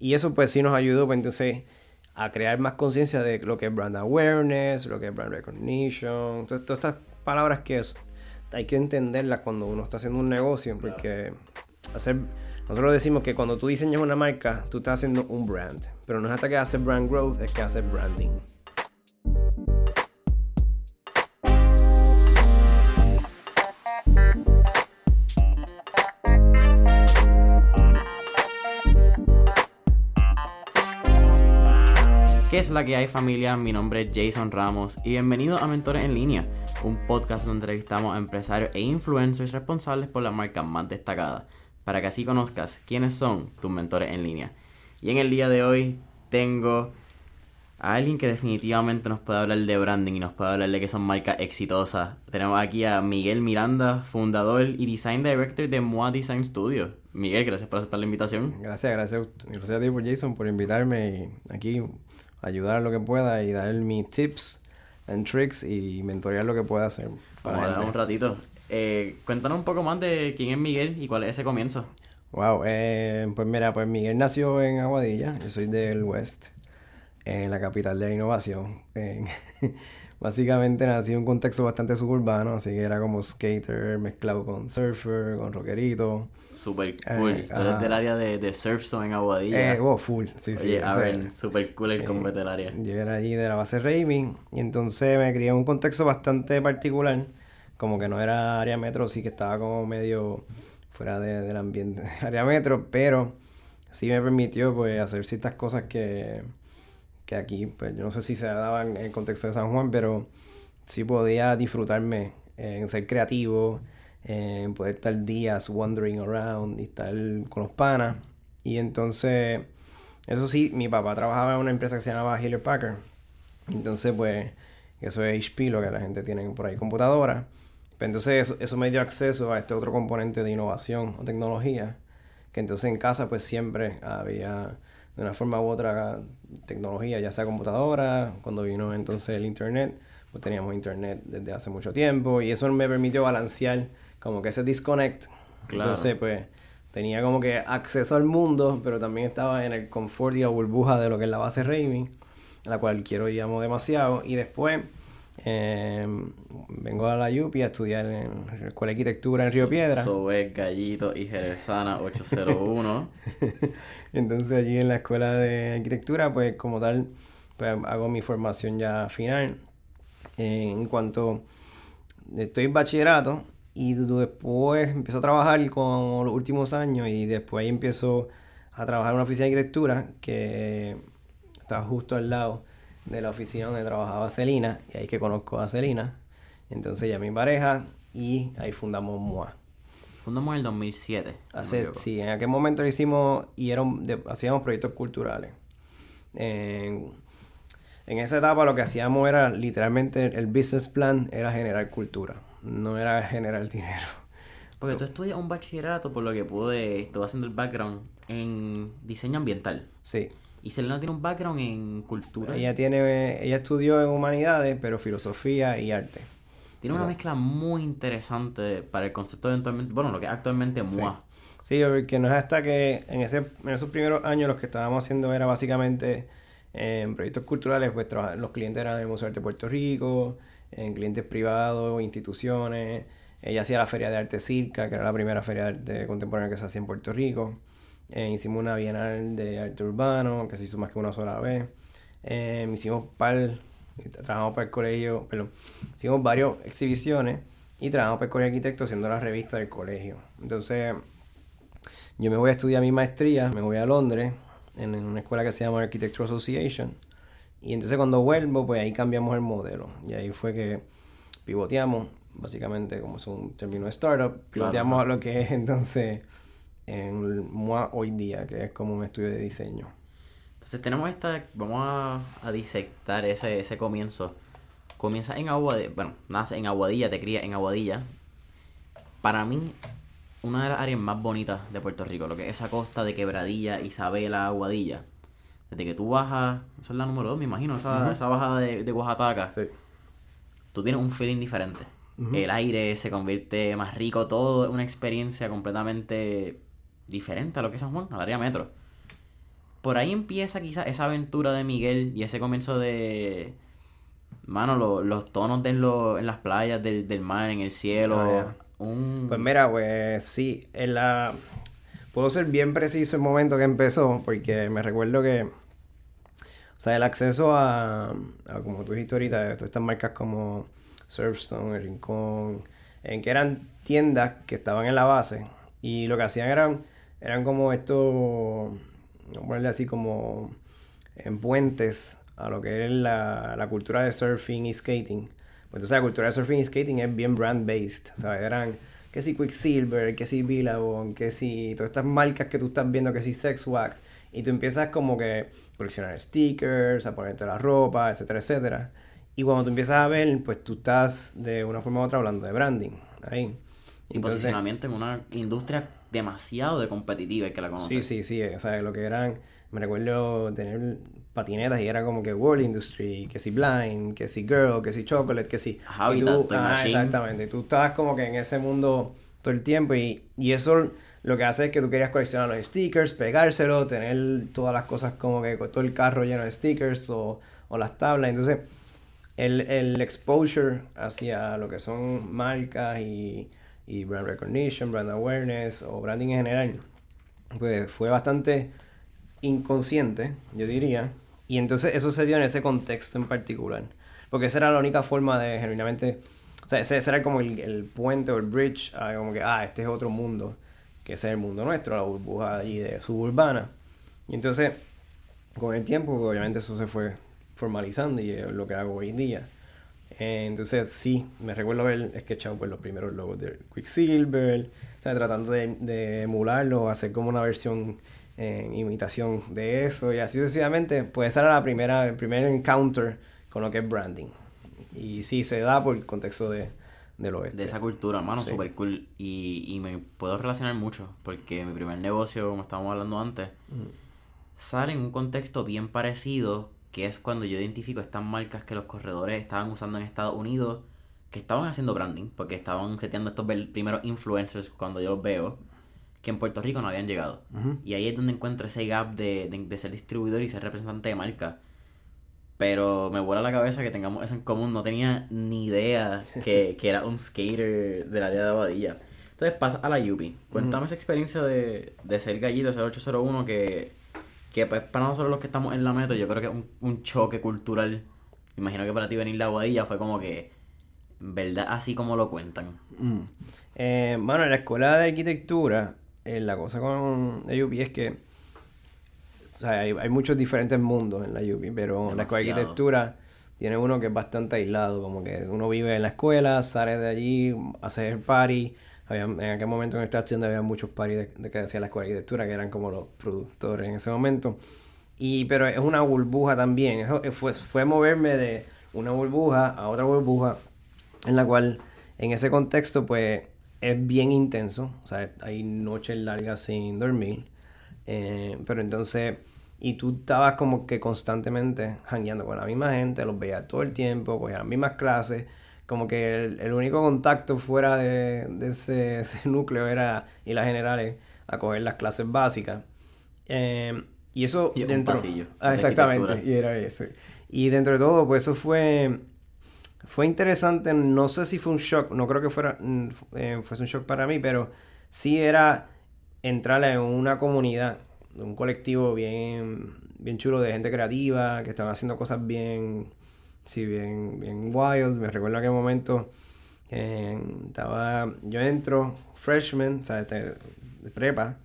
Y eso pues sí nos ayudó pues entonces a crear más conciencia de lo que es brand awareness, lo que es brand recognition, todas, todas estas palabras que es, hay que entenderlas cuando uno está haciendo un negocio, porque hacer, nosotros decimos que cuando tú diseñas una marca, tú estás haciendo un brand, pero no es hasta que haces brand growth, es que haces branding. Es la que hay familia? Mi nombre es Jason Ramos y bienvenido a Mentores en Línea, un podcast donde entrevistamos a empresarios e influencers responsables por las marcas más destacadas, para que así conozcas quiénes son tus mentores en línea. Y en el día de hoy tengo a alguien que definitivamente nos puede hablar de branding y nos puede hablar de que son marcas exitosas. Tenemos aquí a Miguel Miranda, fundador y design director de Moa Design Studio. Miguel, gracias por aceptar la invitación. Gracias, gracias, gracias a ti por Jason por invitarme y aquí ayudar a lo que pueda y dar mis tips and tricks y mentorear lo que pueda hacer. Vamos a dar un ratito. Eh, cuéntanos un poco más de quién es Miguel y cuál es ese comienzo. Wow, eh, pues mira, pues Miguel nació en Aguadilla, yo soy del West, en la capital de la innovación. Básicamente nací en un contexto bastante suburbano, así que era como skater mezclado con surfer, con rockerito. Super cool. Eh, Tú eres del área de, de surf zone en Aguadilla. Eh, full, sí, sí. Oye, a ver, super cool el combo del área. Yo era allí de la base Raving y entonces me crié en un contexto bastante particular. Como que no era área metro, sí que estaba como medio fuera de, del ambiente área metro, pero sí me permitió pues hacer ciertas cosas que, que aquí, pues yo no sé si se daban en el contexto de San Juan, pero sí podía disfrutarme en ser creativo, en poder estar días wandering around y estar con los panas. Y entonces, eso sí, mi papá trabajaba en una empresa que se llamaba Hewlett Packard. Entonces, pues, eso es HP, lo que la gente tiene por ahí, computadora. Pero entonces eso, eso me dio acceso a este otro componente de innovación o tecnología. Que entonces en casa, pues siempre había de una forma u otra tecnología, ya sea computadora, cuando vino entonces el internet, pues teníamos internet desde hace mucho tiempo y eso me permitió balancear como que ese disconnect. Claro. Entonces, pues tenía como que acceso al mundo, pero también estaba en el confort y la burbuja de lo que es la base Raving, la cual quiero y amo demasiado. Y después eh, vengo a la UPI a estudiar en la Escuela de Arquitectura en Río Piedra. Sobe, Gallito y Jerezana 801. Entonces allí en la Escuela de Arquitectura, pues como tal, pues hago mi formación ya final. en cuanto estoy en bachillerato, y después empiezo a trabajar con los últimos años y después ahí empiezo a trabajar en una oficina de arquitectura que está justo al lado de la oficina donde trabajaba Celina y ahí que conozco a Celina. Entonces ya mi pareja y ahí fundamos MOA. Fundamos en el 2007. Hace, sí, en aquel momento lo hicimos y eran de, hacíamos proyectos culturales. En, en esa etapa lo que hacíamos era literalmente el business plan era generar cultura no era generar dinero. Porque tú estudias un bachillerato, por lo que pude, estuve haciendo el background en diseño ambiental. Sí. Y Selena tiene un background en cultura. Ella tiene, ella estudió en humanidades, pero filosofía y arte. Tiene una mezcla muy interesante para el concepto de eventualmente, bueno, lo que es actualmente MOA. Sí, sí porque no es hasta que en, ese, en esos primeros años lo que estábamos haciendo era básicamente en proyectos culturales, pues los clientes eran el Museo de Arte de Puerto Rico, en clientes privados, instituciones. Ella hacía la Feria de Arte Circa, que era la primera feria de arte contemporánea que se hacía en Puerto Rico. Eh, hicimos una bienal de arte urbano, que se hizo más que una sola vez. Eh, hicimos par, trabajamos para el colegio, perdón, hicimos varias exhibiciones y trabajamos para el colegio de arquitectos haciendo la revista del colegio. Entonces, yo me voy a estudiar mi maestría, me voy a Londres, en una escuela que se llama Architecture Association y entonces cuando vuelvo, pues ahí cambiamos el modelo. Y ahí fue que pivoteamos, básicamente como es un término de startup, pivoteamos a lo que es entonces en MOA hoy día, que es como un estudio de diseño. Entonces tenemos esta, vamos a, a disectar ese, ese comienzo. Comienza en Aguadilla, bueno, nace en Aguadilla, te cría en Aguadilla. Para mí, una de las áreas más bonitas de Puerto Rico, lo que es esa costa de Quebradilla, Isabela, Aguadilla desde que tú bajas, eso es la número 2, me imagino, esa, esa bajada de, de Oaxaca, Sí. tú tienes un feeling diferente. El aire se convierte más rico, todo es una experiencia completamente diferente a lo que es San Juan, al área metro. por ahí empieza quizás esa aventura de Miguel y ese comienzo de... Mano, los tonos de lo, en las playas del, del mar, en el cielo. Ah, un... Pues mira, pues sí, en la... Puedo ser bien preciso el momento que empezó, porque me recuerdo que... O sea, el acceso a, a como tú dijiste ahorita, todas estas marcas como Surfstone, El Rincón, en que eran tiendas que estaban en la base y lo que hacían eran, eran como estos, vamos a ponerle así como en puentes a lo que es la, la cultura de surfing y skating. Pues entonces la cultura de surfing y skating es bien brand-based, ¿sabes? Eran que si Quicksilver, que si Billabong, que si todas estas marcas que tú estás viendo, que si Sex Wax, y tú empiezas como que coleccionar stickers, a ponerte la ropa, etcétera, etcétera. Y cuando tú empiezas a ver, pues tú estás de una forma u otra hablando de branding, ahí. Y posicionamiento en una industria demasiado de competitiva y que la conoces. Sí, sí, sí. O sea, lo que eran... Me recuerdo tener patinetas y era como que World Industry, que si Blind, que si Girl, que si Chocolate, que si... Habitat, tú, ah, exactamente. Tú estabas como que en ese mundo todo el tiempo y, y eso lo que hace es que tú querías coleccionar los stickers, pegárselo, tener todas las cosas como que todo el carro lleno de stickers o, o las tablas. Entonces, el, el exposure hacia lo que son marcas y y brand recognition, brand awareness o branding en general, pues fue bastante inconsciente, yo diría. Y entonces eso se dio en ese contexto en particular. Porque esa era la única forma de genuinamente... O sea, ese, era como el, puente o el bridge a como que, ah, este es otro mundo, que ese es el mundo nuestro, la burbuja allí de suburbana. Y entonces, con el tiempo, obviamente eso se fue formalizando y es lo que hago hoy en día. Eh, entonces, sí, me recuerdo haber sketchado pues, los primeros logos de Quicksilver, tratando de, emularlo, hacer como una versión en imitación de eso y así sucesivamente. Pues esa era la primera, el primer encounter con lo que es branding. Y sí, se da por el contexto de, del oeste. De esa cultura, mano, super cool. Y, y me puedo relacionar mucho, porque mi primer negocio, como estábamos hablando antes, sale en un contexto bien parecido que es cuando yo identifico estas marcas que los corredores estaban usando en Estados Unidos, que estaban haciendo branding, porque estaban seteando estos primeros influencers cuando yo los veo, que en Puerto Rico no habían llegado. Y ahí es donde encuentro ese gap de, de, ser distribuidor y ser representante de marca. Pero me vuela la cabeza que tengamos eso en común. No tenía ni idea que, que era un skater del área de Abadilla. Entonces pasa a la Yupi. Cuéntame esa experiencia de, de ser gallito, ser 801, que que pues para nosotros los que estamos en la metro, yo creo que es un, choque cultural. Imagino que para ti venir la Guadilla fue como que, ¿verdad? Así como lo cuentan. Mm. Eh, bueno, en la escuela de arquitectura, eh, la cosa con la UP es que o sea, hay, muchos diferentes mundos en la UP, pero la escuela de arquitectura tiene uno que es bastante aislado, como que uno vive en la escuela, sale de allí, hace el party, en aquel momento en esta tienda había muchos paris de, que hacía la escuela de arquitectura, que eran como los productores en ese momento. Y, pero es una burbuja también. fue, fue moverme de una burbuja a otra burbuja, en la cual, en ese contexto, pues es bien intenso. O sea, hay noches largas sin dormir. Eh, pero entonces, y tú estabas como que constantemente jangueando con la misma gente, los veías todo el tiempo, cogías las mismas clases como que el, único contacto fuera de, ese, núcleo era ir a generales a coger las clases básicas. Eh, y eso dentro... ah, exactamente, y era eso. Y dentro de todo, pues eso fue... Fue interesante, no sé si fue un shock, no creo que fuera mm, eh, fuese un shock para mí, pero sí era entrar en una comunidad, un colectivo bien, bien chulo de gente creativa, que estaban haciendo cosas bien, sí, bien, bien wild. Me recuerdo aquel momento, estaba, yo entro freshman, o sea, este, de prepa,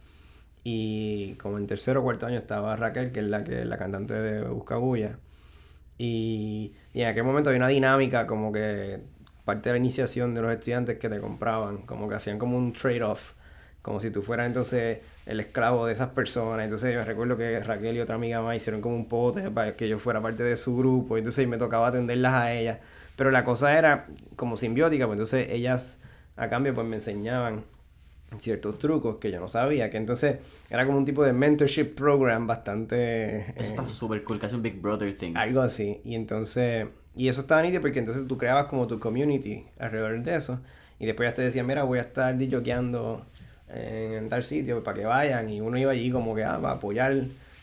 y como en tercero o cuarto año estaba Raquel, que es la, que, la cantante de Buscabulla. Y, y en aquel momento había una dinámica como que parte de la iniciación de los estudiantes que te compraban, como que hacían como un trade-off como si tú fueras entonces el esclavo de esas personas. Entonces yo recuerdo que Raquel y otra amiga más hicieron como un pote para que yo fuera parte de su grupo, entonces me tocaba atenderlas a ellas. Pero la cosa era como simbiótica, pues entonces ellas a cambio pues me enseñaban ciertos trucos que yo no sabía, que entonces era como un tipo de mentorship program bastante... Eso está eh, súper cool, casi un Big Brother thing. Algo así, y entonces... Y eso estaba nítido porque entonces tú creabas como tu community alrededor de eso. Y después ya te decían, mira, voy a estar disjoqueando en tal sitio para que vayan y uno iba allí como que ah, a apoyar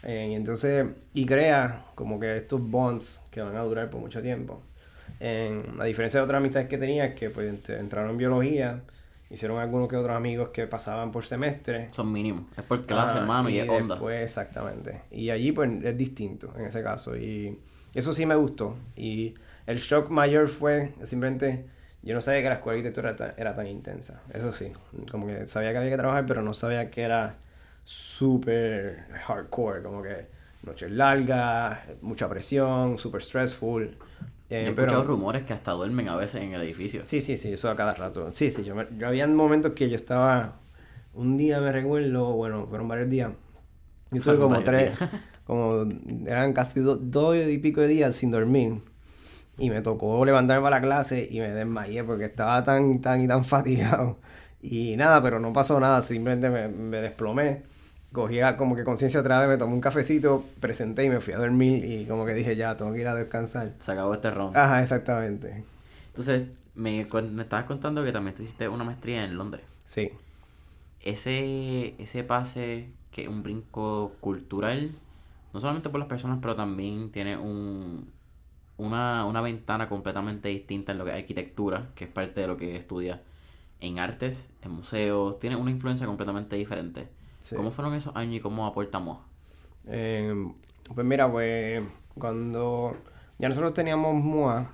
Eh, y entonces, y crea como que estos bonds que van a durar por mucho tiempo. En, a diferencia de otras amistades que tenía, que pues ent- entraron en biología, hicieron algunos que otros amigos que pasaban por semestre. Son mínimos. Es por clase, hermano, y, es onda. después, exactamente. Y allí pues es distinto en ese caso. Y eso sí me gustó. Y el shock mayor fue simplemente, yo no sabía que la escuela de arquitectura era tan, era tan intensa. Eso sí. Como que sabía que había que trabajar, pero no sabía que era súper hardcore. Como que noches largas, mucha presión, súper stressful. Eh, Yo he pero- escuchado rumores que hasta duermen a veces en el edificio. Sí, sí, sí, eso a cada rato. Sí, sí, yo, me- yo había momentos que yo estaba, un día me recuerdo, bueno, fueron varios días, yo estuve como tres, como eran casi do- dos y pico de días sin dormir. Y me tocó levantarme para la clase y me desmayé porque estaba tan, tan y tan fatigado. Y nada, pero no pasó nada, simplemente me, me desplomé. Cogía como que conciencia otra vez, me tomé un cafecito, presenté y me fui a dormir y como que dije, ya, tengo que ir a descansar. Se acabó este round. Ajá, exactamente. Entonces, me, me estabas contando que también tú hiciste una maestría en Londres. Sí. Ese, ese pase, que es un brinco cultural, no solamente por las personas, pero también tiene un, una, una ventana completamente distinta en lo que es arquitectura, que es parte de lo que estudia en artes, en museos, tiene una influencia completamente diferente. Sí. ¿Cómo fueron esos años y cómo aportamos? Eh, pues mira, pues cuando ya nosotros teníamos MUA,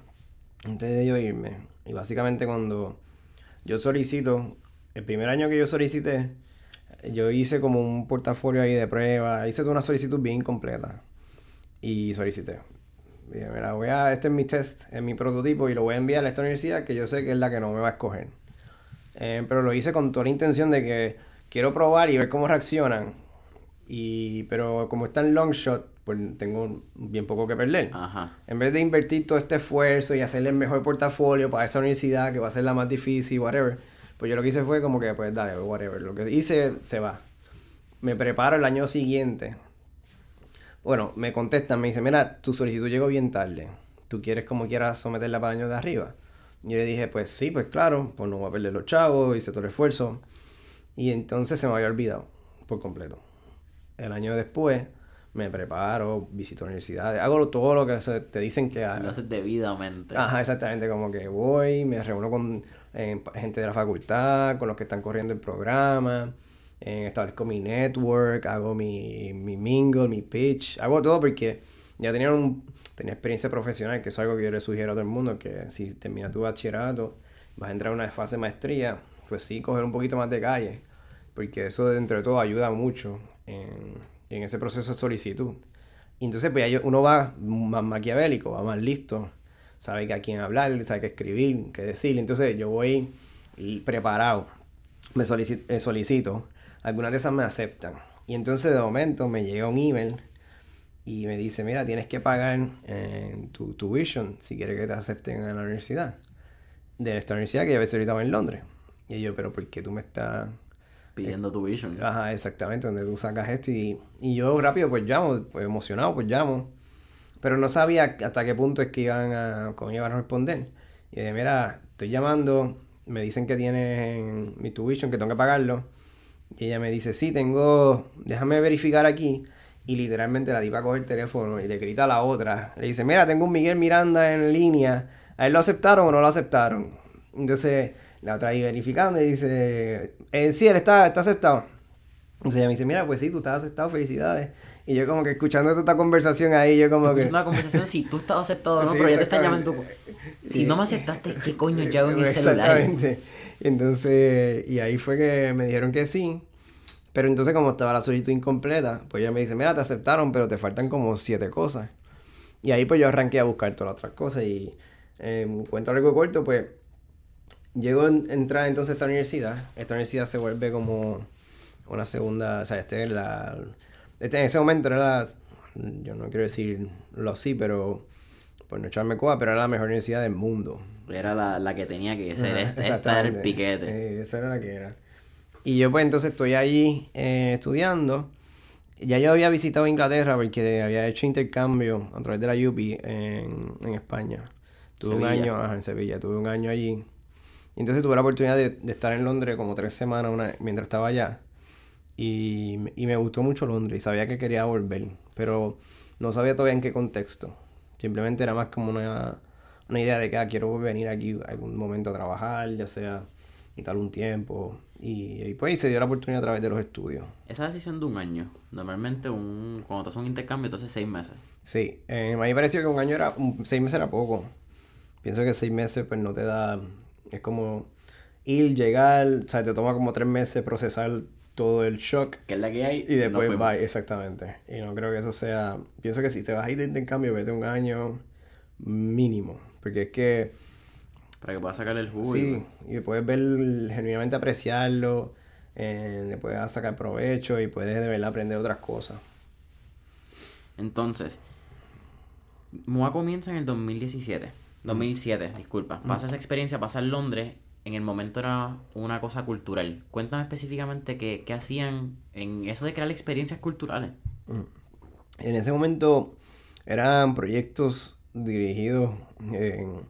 antes de yo irme, y básicamente cuando yo solicito, el primer año que yo solicité, yo hice como un portafolio ahí de pruebas, hice toda una solicitud bien completa y solicité. Dije, mira, voy a, este es mi test, es mi prototipo y lo voy a enviar a esta universidad que yo sé que es la que no me va a escoger. Eh, pero lo hice con toda la intención de que quiero probar y ver cómo reaccionan. Y, pero como está en long shot, pues tengo bien poco que perder. Ajá. En vez de invertir todo este esfuerzo y hacerle el mejor portafolio para esa universidad que va a ser la más difícil, whatever, pues yo lo que hice fue como que, pues dale, whatever. Lo que hice se va. Me preparo el año siguiente. Bueno, me contestan, me dicen, mira, tu solicitud llegó bien tarde. ¿Tú quieres como quieras someterla para el año de arriba? Y yo le dije, pues sí, pues claro, pues no voy a perder los chavos, hice todo el esfuerzo. Y entonces se me había olvidado por completo. El año después me preparo, visito universidades, hago todo lo que se- te dicen que Lo haga. haces debidamente. Ajá, exactamente, como que voy, me reúno con eh, gente de la facultad, con los que están corriendo el programa, eh, establezco mi network, hago mi, mi mingle, mi pitch, hago todo porque ya tenía, un, tenía experiencia profesional, que es algo que yo le sugiero a todo el mundo, que si terminas tu bachillerato, vas a entrar a una fase de maestría, pues sí, coger un poquito más de calle, porque eso dentro de todo ayuda mucho en, ese proceso de solicitud. Entonces, pues uno va más maquiavélico, va más listo, sabe que a quién hablar, sabe qué escribir, qué decir. Entonces, yo voy preparado, me eh, solicito, algunas de esas me aceptan. Y entonces, de momento, me llega un email y me dice: Mira, tienes que pagar eh, tu tuition si quieres que te acepten en la universidad. De esta universidad que ya ves ahorita en Londres. Y yo, ¿pero por qué tú me estás.? Pidiendo tu vision. Ajá, exactamente, donde tú sacas esto y, y yo rápido pues llamo, pues emocionado pues llamo, pero no sabía hasta qué punto es que iban a, cómo iban a responder. Y dije, mira, estoy llamando, me dicen que tienen mi tuition, que tengo que pagarlo, y ella me dice, sí, tengo, déjame verificar aquí, y literalmente la tipa coge el teléfono y le grita a la otra, le dice, mira, tengo un Miguel Miranda en línea, ¿a él lo aceptaron o no lo aceptaron? Entonces la otra ahí verificando y dice, eh, sí, él está, está aceptado. Entonces ella me dice, mira, pues sí, tú estás aceptado, felicidades. Y yo como que escuchando toda esta conversación ahí, yo como que... Una conversación si tú estás aceptado no, Sí, pero ya te están llamando. Si no me aceptaste, ¿qué coño yo hago en celular? Exactamente. Entonces, y ahí fue que me dijeron que sí. Pero entonces como estaba la solicitud incompleta, pues ella me dice, mira, te aceptaron, pero te faltan como siete cosas. Y ahí pues yo arranqué a buscar todas las otras cosas y eh, cuento algo corto, pues llego a en- entrar entonces a esta universidad. Esta universidad se vuelve como una segunda, o sea, este es la, este en ese momento era la, yo no quiero decirlo así, pero por no echarme coa, pero era la mejor universidad del mundo. Era la, la que tenía que ser. Ajá, Esta, esta era el piquete. Eh, esa era la que era. Y yo pues entonces estoy allí eh, estudiando. Ya yo había visitado Inglaterra porque había hecho intercambio a través de la UPI en, en España. Tuve un año, ajá, en Sevilla, tuve un año allí. Y entonces tuve la oportunidad de, de estar en Londres como tres semanas una- mientras estaba allá. Y, y me gustó mucho Londres y sabía que quería volver, pero no sabía todavía en qué contexto. Simplemente era más como una, una idea de que ah, quiero venir aquí algún momento a trabajar, ya sea y tal un tiempo. Y, y pues se dio la oportunidad a través de los estudios. Esa decisión de un año, normalmente un, cuando te haces un intercambio te hace seis meses. Sí, eh, a mí me pareció que un año era, un- seis meses era poco. Pienso que seis meses pues no te da, es como ir, llegar, o sea, te toma como tres meses procesar todo el shock Que es la que hay. y después fuimos. exactamente. Y no creo que eso sea, pienso que si te vas a ir de intercambio, vete un año mínimo, porque es que Para que puedas sacar el jugo. Sí, y puedes ver, genuinamente apreciarlo, eh, le puedes sacar provecho y puedes de verdad aprender otras cosas. Entonces, MOA comienza en el 2017. 2007, disculpa. Pasa esa experiencia, pasa en Londres. En el momento era una cosa cultural. Cuéntame específicamente qué, qué hacían en eso de crear experiencias culturales. En ese momento eran proyectos dirigidos en-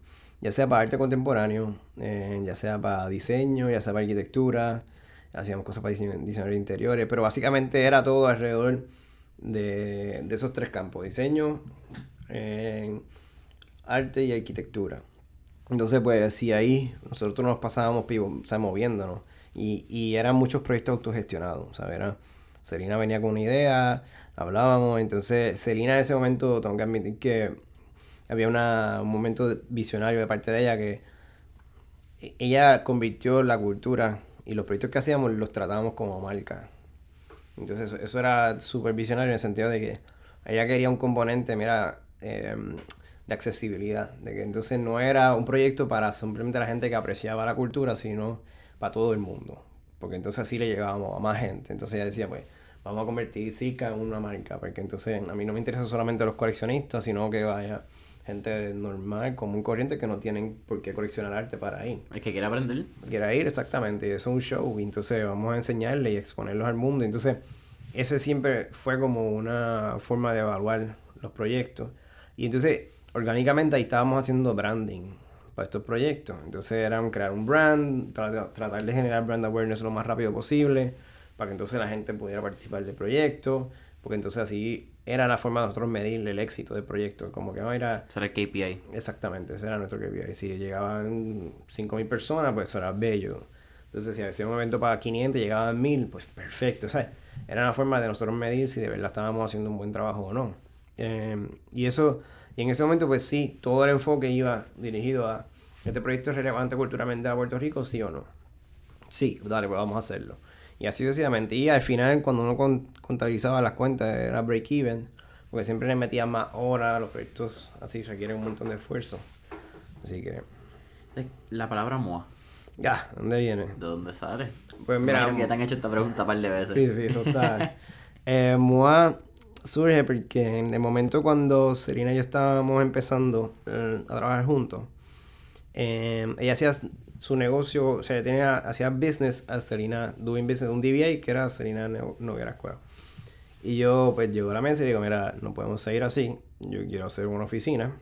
ya sea para arte contemporáneo, ya sea para diseño, ya sea para arquitectura, hacíamos cosas para diseño, de interiores, pero básicamente era todo alrededor de, esos tres campos, diseño, arte y arquitectura. Entonces, pues, sí, ahí nosotros nos pasábamos o sea, moviéndonos. Y, y eran muchos proyectos autogestionados, ¿sabes? Era, venía con una idea, hablábamos. Entonces, Celina en ese momento, tengo que admitir que había una- un momento visionario de parte de ella que ella convirtió la cultura y los proyectos que hacíamos los tratábamos como marca. Entonces, eso, era súper visionario en el sentido de que ella quería un componente, mira, eh, de accesibilidad. De que entonces no era un proyecto para simplemente la gente que apreciaba la cultura, sino para todo el mundo. Porque entonces así le llegábamos a más gente. Entonces ella decía, pues, vamos a convertir Zika en una marca. Porque entonces a mí no me interesa solamente los coleccionistas, sino que vaya gente normal, común corriente, que no tienen por qué coleccionar arte para ir El que quiera aprender. quiera ir, exactamente, es un show, y entonces vamos a enseñarle y exponerlos al mundo. Entonces, ese siempre fue como una forma de evaluar los proyectos. Y entonces, orgánicamente ahí estábamos haciendo branding para estos proyectos. Entonces, era un- crear un brand, tra- tratar de generar brand awareness lo más rápido posible, para que entonces la gente pudiera participar del proyecto, porque entonces así era la forma de nosotros medir el éxito del proyecto. Como que no era Eso era el KPI. Exactamente, ese era nuestro KPI. Si llegaban 5.000 personas, pues eso era bello. Entonces, si hacía un evento para 500 y llegaban 1.000, pues perfecto. ¿sabes? Era una forma de nosotros medir si de verdad estábamos haciendo un buen trabajo o no. Eh, y eso, y en ese momento, pues sí, todo el enfoque iba dirigido a este proyecto es relevante culturalmente a Puerto Rico, sí o no. Sí, dale, pues vamos a hacerlo. Y así sucesivamente. Y al final, cuando uno con- contabilizaba las cuentas, era break-even, porque siempre le metían más horas, los proyectos así requieren un montón de esfuerzo. Así que, La palabra MOA. ya, ¿dónde viene? ¿De dónde sale? Pues mira, Imagino que ya te han hecho esta pregunta un par de veces. Sí, sí, eso está. eh, MOA surge porque en el momento cuando Serena y yo estábamos empezando eh, a trabajar juntos, eh, ella hacía su negocio, o sea, tenía, hacía business a Serena, doing business, un DBA que era No- Noguera Escuela. Y yo, pues, llego a la mesa y digo, mira, no podemos seguir así, yo quiero hacer una oficina.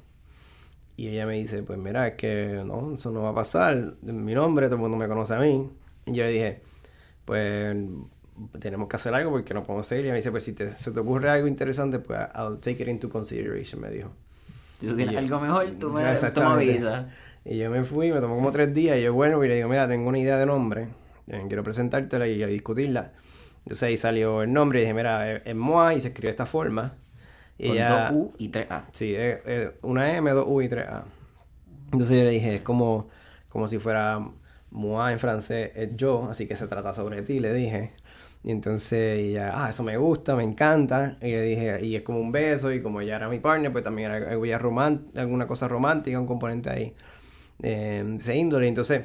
Y ella me dice, pues mira, es que no, eso no va a pasar. Mi nombre, todo el mundo me conoce a mí. Y yo le dije, pues tenemos que hacer algo porque no podemos seguir. Y ella me dice, pues si te, se te ocurre algo interesante, pues I'll take it into consideration, me dijo. Si tú tienes algo mejor, tú me, tú me avisas. Y yo me fui, me tomó como tres días. Y yo, bueno, y le digo, mira, tengo una idea de nombre. eh, quiero presentártela y, discutirla. Entonces ahí salió el nombre y dije, mira, es, MOA y se escribe de esta forma. Y Con ella- dos U y tres A. Sí, es, es una M, dos U y tres A. Entonces yo le dije, es como, como si fuera moi en francés, es yo, así que se trata sobre ti, le dije. Y entonces ella, ah, eso me gusta, me encanta. Y le dije, y es como un beso, y como ella era mi partner, pues también era román- alguna cosa romántica, un componente ahí de ese índole. Entonces,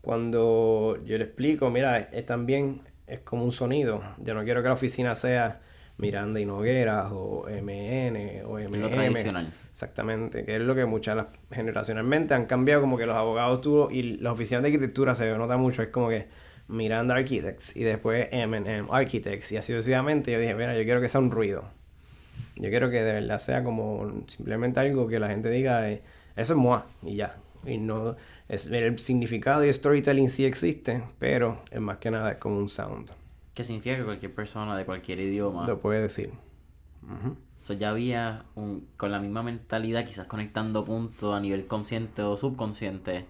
cuando yo le explico, mira, es también, es como un sonido. Yo no quiero que la oficina sea Miranda y Nogueras o MN o MM. Lo tradicional. Exactamente, que es lo que muchas las- generacionalmente han cambiado, como que los abogados tú y las oficinas de arquitectura se nota mucho, es como que Miranda Architects y después M&M Architects y así sucesivamente. Yo dije, mira, yo quiero que sea un ruido. Yo quiero que de verdad sea como simplemente algo que la gente diga, eh, eso es moi y ya. Y no, es, el significado y storytelling sí existe, pero es más que nada es como un sound. Que significa que cualquier persona de cualquier idioma... Lo puede decir. Eso ya había un, con la misma mentalidad, quizás conectando puntos a nivel consciente o subconsciente,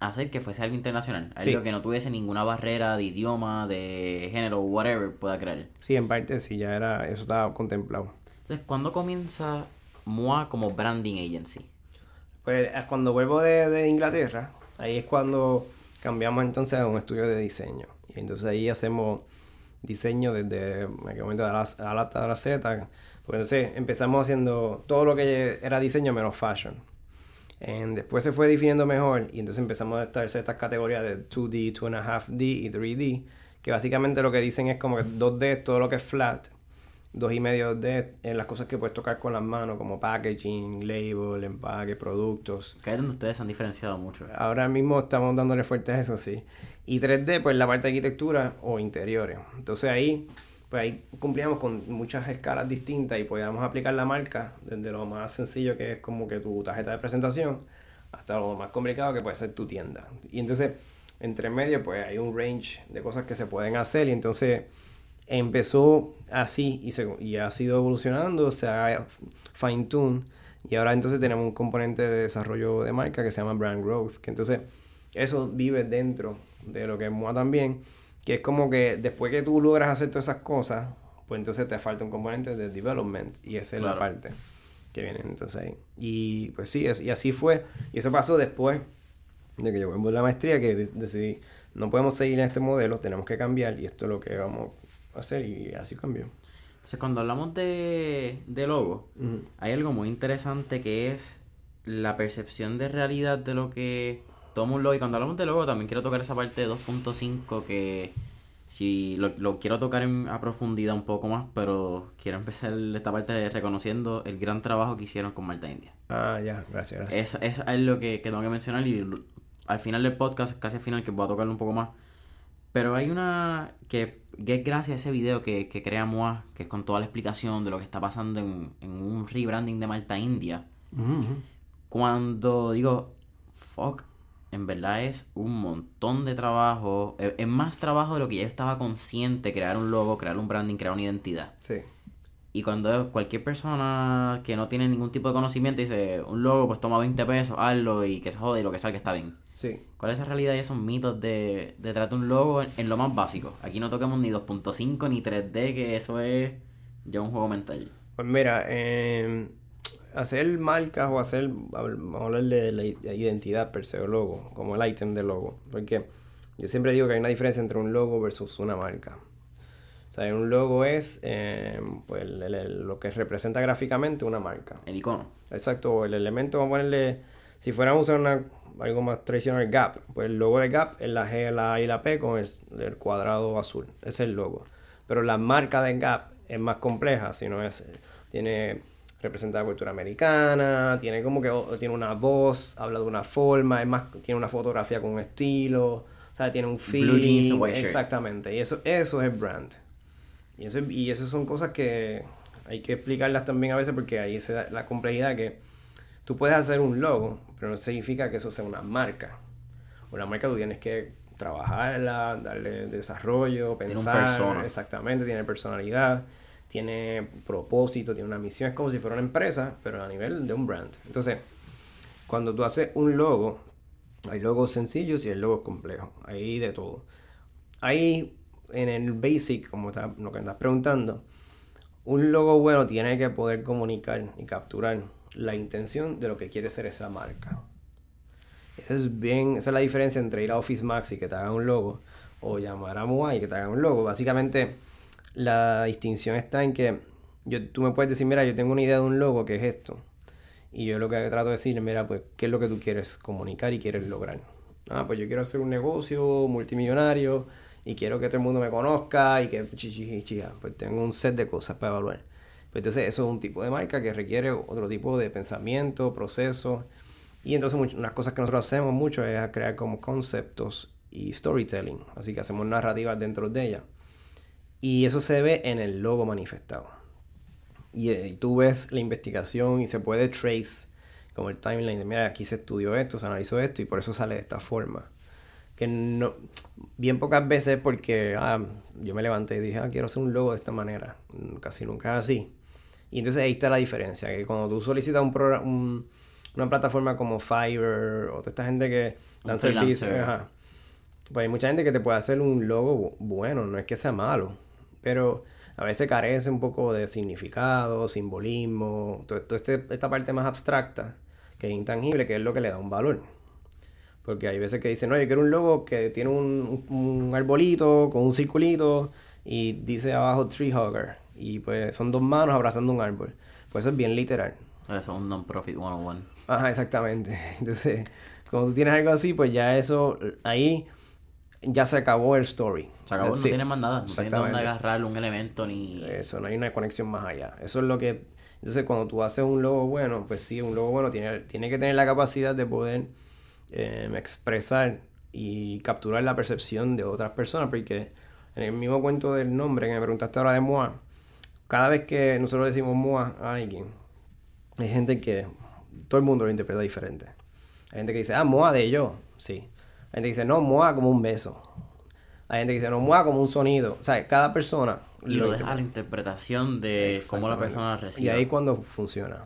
hacer que fuese algo internacional. Algo que no tuviese ninguna barrera de idioma, de género, whatever pueda creer. Sí, en parte sí, ya era, eso estaba contemplado. Entonces, ¿cuándo comienza MOA como branding agency? Pues cuando vuelvo de, Inglaterra, ahí es cuando cambiamos entonces a un estudio de diseño. Y entonces ahí hacemos diseño desde momento a la, a la, la Z. Pues entonces empezamos haciendo todo lo que era diseño menos fashion. después se fue definiendo mejor y entonces empezamos a establecer estas categorías de 2D, 2.5D y 3D, que básicamente lo que dicen es como que 2D todo lo que es flat dos y medio de en las cosas que puedes tocar con las manos, como packaging, label, empaque, productos. Que es donde ustedes han diferenciado mucho. Ahora mismo estamos dándole fuerte a eso, sí. Y 3D, pues la parte de arquitectura o interiores. Entonces ahí, pues ahí cumplíamos con muchas escalas distintas y podíamos aplicar la marca desde lo más sencillo que es como que tu tarjeta de presentación hasta lo más complicado que puede ser tu tienda. Y entonces, entre medio, pues hay un range de cosas que se pueden hacer y entonces empezó así y, se, y ha sido evolucionando, se ha fine tune y ahora entonces tenemos un componente de desarrollo de marca que se llama brand growth, que entonces eso vive dentro de lo que es MOA también, que es como que después que tú logras hacer todas esas cosas, pues entonces te falta un componente de development y esa es la parte que viene entonces ahí. Y pues sí, y así fue, y eso pasó después de que yo a la maestría, que decidí, no podemos seguir en este modelo, tenemos que cambiar y esto es lo que vamos hacer y así cambió. Entonces, cuando hablamos de, de logo, hay algo muy interesante que es la percepción de realidad de lo que toma un logo. Y cuando hablamos de logo, también quiero tocar esa parte de 2.5 que si lo, quiero tocar en, a profundidad un poco más, pero quiero empezar esta parte reconociendo el gran trabajo que hicieron con Malta India. Ah, ya, gracias, gracias. Es, es lo que, que, tengo que mencionar y al final del podcast, casi al final, que voy a tocarlo un poco más, pero hay una que, gracias a ese video que, que crea Moa, que es con toda la explicación de lo que está pasando en, un rebranding de Malta India. Cuando digo, fuck, en verdad es un montón de trabajo. Es, es, más trabajo de lo que yo estaba consciente, crear un logo, crear un branding, crear una identidad. Sí. Y cuando cualquier persona que no tiene ningún tipo de conocimiento dice un logo, pues toma 20 pesos, hazlo y que se jode y lo que salga está bien. Sí. ¿Cuál es la realidad de esos mitos de, de tratar un logo en, lo más básico? Aquí no toquemos ni 2.5 ni 3D, que eso es ya un juego mental. Pues mira, eh, hacer marcas o hacer, vamos a hablar de la identidad per se o logo, como el item del logo. Porque yo siempre digo que hay una diferencia entre un logo versus una marca. O sea, un logo es eh, pues, lo que representa gráficamente una marca. El icono. Exacto, el elemento, vamos a ponerle, si fuéramos a usar una, algo más tradicional, Gap, pues el logo de Gap es la G, la A y la P con el, cuadrado azul, ese es el logo. Pero la marca de Gap es más compleja, si no es, tiene, representa la cultura americana, tiene como que, tiene una voz, habla de una forma, es más, tiene una fotografía con un estilo, o sea, tiene un feeling. Exactamente, y eso, eso es brand. Y eso, y eso son cosas que hay que explicarlas también a veces porque ahí se da la complejidad que tú puedes hacer un logo, pero no significa que eso sea una marca. Una marca tú tienes que trabajarla, darle desarrollo, pensar. Exactamente, tiene personalidad, tiene propósito, tiene una misión. Es como si fuera una empresa, pero a nivel de un brand. Entonces, cuando tú haces un logo, hay logos sencillos y hay logos complejos. Hay de todo. Hay en el basic, como lo que estás preguntando, un logo bueno tiene que poder comunicar y capturar la intención de lo que quiere ser esa marca. es bien, esa es la diferencia entre ir a Office Max y que te haga un logo o llamar a Moai y que te haga un logo. Básicamente, la distinción está en que yo, tú me puedes decir, mira, yo tengo una idea de un logo que es esto. Y yo lo que trato de decir, mira, pues, ¿qué es lo que tú quieres comunicar y quieres lograr? Ah, pues yo quiero hacer un negocio multimillonario y quiero que todo el mundo me conozca y que pues tengo un set de cosas para evaluar. Pues entonces eso es un tipo de marca que requiere otro tipo de pensamiento, proceso. Y entonces unas cosas que nosotros hacemos mucho es crear como conceptos y storytelling. Así que hacemos narrativas dentro de ella. Y eso se ve en el logo manifestado. Y, eh, y tú ves la investigación y se puede trace como el timeline de, mira, aquí se estudió esto, se analizó esto y por eso sale de esta forma. Que no, bien pocas veces porque ah, yo me levanté y dije, ah, quiero hacer un logo de esta manera. Mm, Casi nunca es así. Y entonces ahí está la diferencia, que cuando tú solicitas un programa, una plataforma como Fiverr o toda esta gente que dan servicios, pues hay mucha gente que te puede hacer un logo bueno, no es que sea malo, pero a veces carece un poco de significado, simbolismo, toda este, esta parte más abstracta, que es intangible, que es lo que le da un valor. Porque hay veces que dicen, no, yo quiero un logo que tiene un, un arbolito con un circulito y dice abajo Tree Hugger. Y pues son dos manos abrazando un árbol. Pues eso es bien literal. Eso es un non-profit 101. Ajá, exactamente. Entonces, cuando tú tienes algo así, pues ya eso, ahí ya se acabó el story. Se acabó, no tiene más nada. No tiene dónde agarrar un elemento ni... Eso, no hay una conexión más allá. Eso es lo que... Entonces, cuando tú haces un logo bueno, pues sí, un logo bueno tiene, tiene que tener la capacidad de poder em, expresar y capturar la percepción de otras personas, porque en el mismo cuento del nombre que me preguntaste ahora de Moa, cada vez que nosotros decimos Moa a alguien, hay gente que todo el mundo lo interpreta diferente. Hay gente que dice, ah, Moa de yo, sí. Hay gente que dice, no, Moa como un beso. Hay gente que dice, no, Moa como un sonido. O sea, cada persona... Y lo, deja a la interpretación de cómo la persona recibe. Y ahí cuando funciona.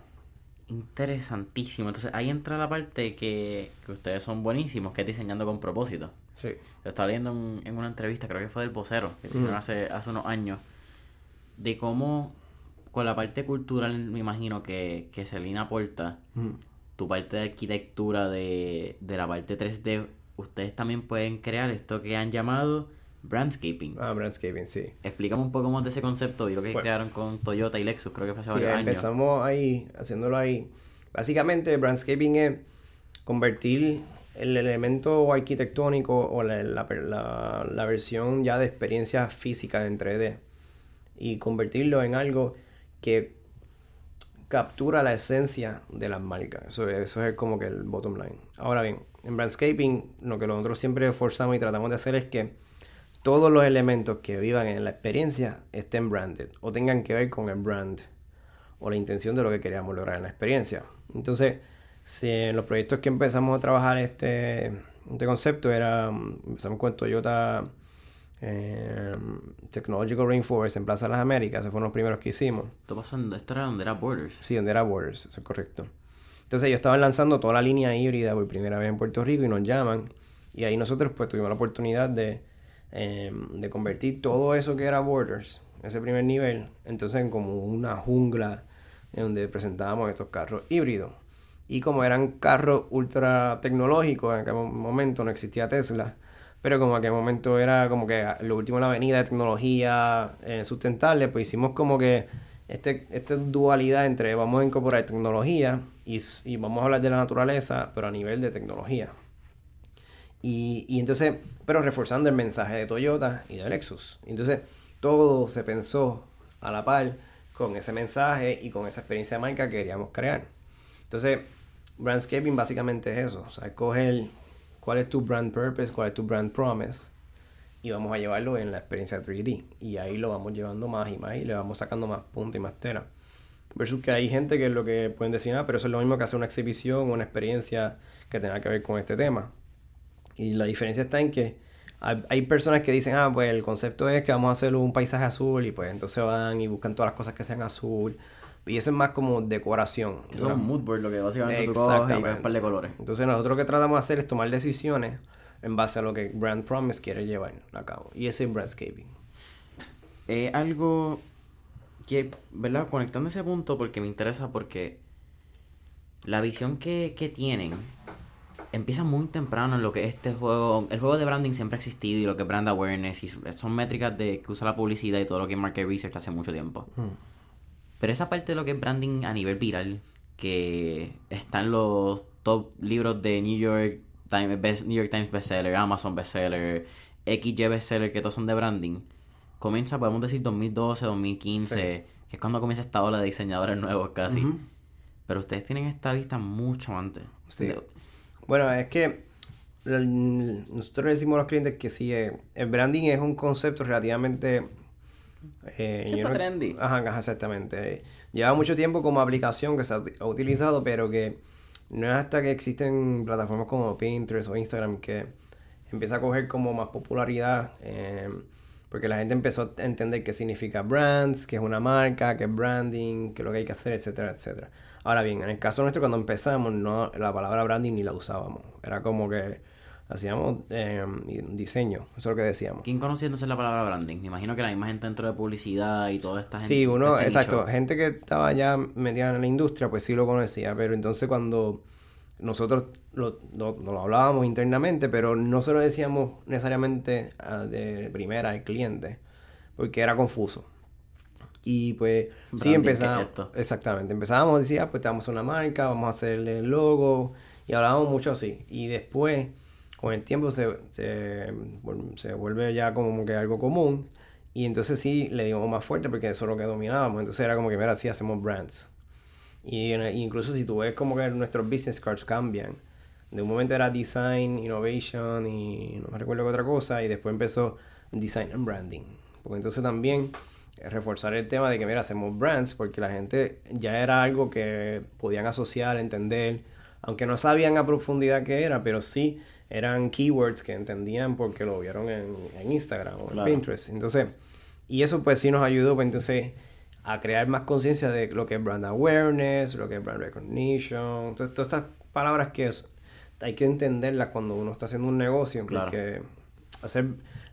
Interesantísimo. Entonces ahí entra la parte que, que ustedes son buenísimos, que es diseñando con propósito. Sí. Lo estaba leyendo en, una entrevista, creo que fue del vocero, que hicieron hace, hace unos años, de cómo con la parte cultural me imagino que, que Selina aporta, tu parte de arquitectura de, de la parte 3D, ustedes también pueden crear esto que han llamado brandscaping. Ah, brandscaping, sí. Explícame un poco más de ese concepto y lo que crearon con Toyota y Lexus, creo que fue hace sí, varios empezamos ahí, haciéndolo ahí. Básicamente, brandscaping es convertir el elemento arquitectónico o la, la, la, versión ya de experiencia física en 3D y convertirlo en algo que captura la esencia de las marcas. Eso, eso es como que el bottom line. Ahora bien, en Brandscaping lo que nosotros siempre forzamos y tratamos de hacer es que todos los elementos que vivan en la experiencia estén branded o tengan que ver con el brand o la intención de lo que queríamos lograr en la experiencia. Entonces, si en los proyectos que empezamos a trabajar este, este concepto era, empezamos con Toyota eh, Technological Rainforest en Plaza de las Américas, esos fueron los primeros que hicimos. Esto, esto era donde era Borders. Sí, donde era Borders, eso es correcto. Entonces ellos estaban lanzando toda la línea híbrida por primera vez en Puerto Rico y nos llaman. Y ahí nosotros pues tuvimos la oportunidad de, eh, de convertir todo eso que era Borders, ese primer nivel, entonces en como una jungla en donde presentábamos estos carros híbridos. Y como eran carros ultra tecnológicos, en aquel momento no existía Tesla, pero como en aquel momento era como que lo último en la avenida de tecnología eh, sustentable, pues hicimos como que este, esta dualidad entre vamos a incorporar tecnología y, y, vamos a hablar de la naturaleza, pero a nivel de tecnología. Y, entonces, pero reforzando el mensaje de Toyota y de Lexus. Entonces, todo se pensó a la par con ese mensaje y con esa experiencia de marca que queríamos crear. Entonces, brandscaping básicamente es eso, o sea, coger cuál es tu brand purpose, cuál es tu brand promise y vamos a llevarlo en la experiencia 3D y ahí lo vamos llevando más y más y le vamos sacando más punta y más tela. Versus que hay gente que es lo que pueden decir, ah, pero eso es lo mismo que hacer una exhibición, una experiencia que tenga que ver con este tema. Y la diferencia está en que hay, personas que dicen, ah, pues el concepto es que vamos a hacer un paisaje azul y pues entonces van y buscan todas las cosas que sean azul y eso es más como decoración. Eso es un mood board, lo que básicamente tú coges y un par de colores. Entonces nosotros lo que tratamos de hacer es tomar decisiones en base a lo que Brand Promise quiere llevar a cabo. Y ese es brandscaping. Es algo que, ¿verdad? Conectando ese punto porque me interesa porque la visión que, que tienen empieza muy temprano en lo que este juego, el juego de branding siempre ha existido y lo que es brand awareness y son métricas de que usa la publicidad y todo lo que es market research hace mucho tiempo. Hmm. Pero esa parte de lo que es branding a nivel viral, que está en los top libros de New York Times, New York Times bestseller, Amazon bestseller, XY bestseller, que todos son de branding, comienza, podemos decir, 2012, 2015, que es cuando comienza esta ola de diseñadores nuevos casi. Pero ustedes tienen esta vista mucho antes. Sí. Bueno, es que nosotros decimos a los clientes que sí, eh, el branding es un concepto relativamente eh, está trendy. Ajá, exactamente. Lleva mucho tiempo como aplicación que se ha utilizado, pero que no es hasta que existen plataformas como Pinterest o Instagram que empieza a coger como más popularidad. Eh, porque la gente empezó a entender qué significa brands, qué es una marca, qué es branding, qué es lo que hay que hacer, etcétera, etcétera. Ahora bien, en el caso nuestro cuando empezamos, no, la palabra branding ni la usábamos. Era como que hacíamos eh, diseño, eso es lo que decíamos. ¿Quién conocía entonces la palabra branding? Me imagino que la misma gente dentro de publicidad y toda esta gente. Sí, uno, exacto, gente que estaba ya metida en la industria, pues sí lo conocía, pero entonces cuando nosotros lo, lo, hablábamos internamente, pero no se lo decíamos necesariamente ah, de primera al cliente, porque era confuso. Y pues sí empezamos, exactamente, empezábamos a decir, ah, pues tenemos una marca, vamos a hacerle el logo, y hablábamos mucho así. Y después, con el tiempo, se, se, se vuelve ya como que algo común, y entonces sí le dimos más fuerte porque eso es lo que dominábamos. Entonces era como que, mira, sí hacemos brands. Y incluso si tú ves como que nuestros business cards cambian. De un momento era design, innovation y no me recuerdo qué otra cosa. Y después empezó design and branding. Porque entonces también reforzar el tema de que, mira, hacemos brands porque la gente ya era algo que podían asociar, entender. Aunque no sabían a profundidad qué era, pero sí eran keywords que entendían porque lo vieron en, Instagram o en Pinterest. Entonces, y eso pues sí nos ayudó, pues entonces a crear más conciencia de lo que es brand awareness, lo que es brand recognition, entonces todas estas palabras que hay que entenderlas cuando uno está haciendo un negocio, porque hacer,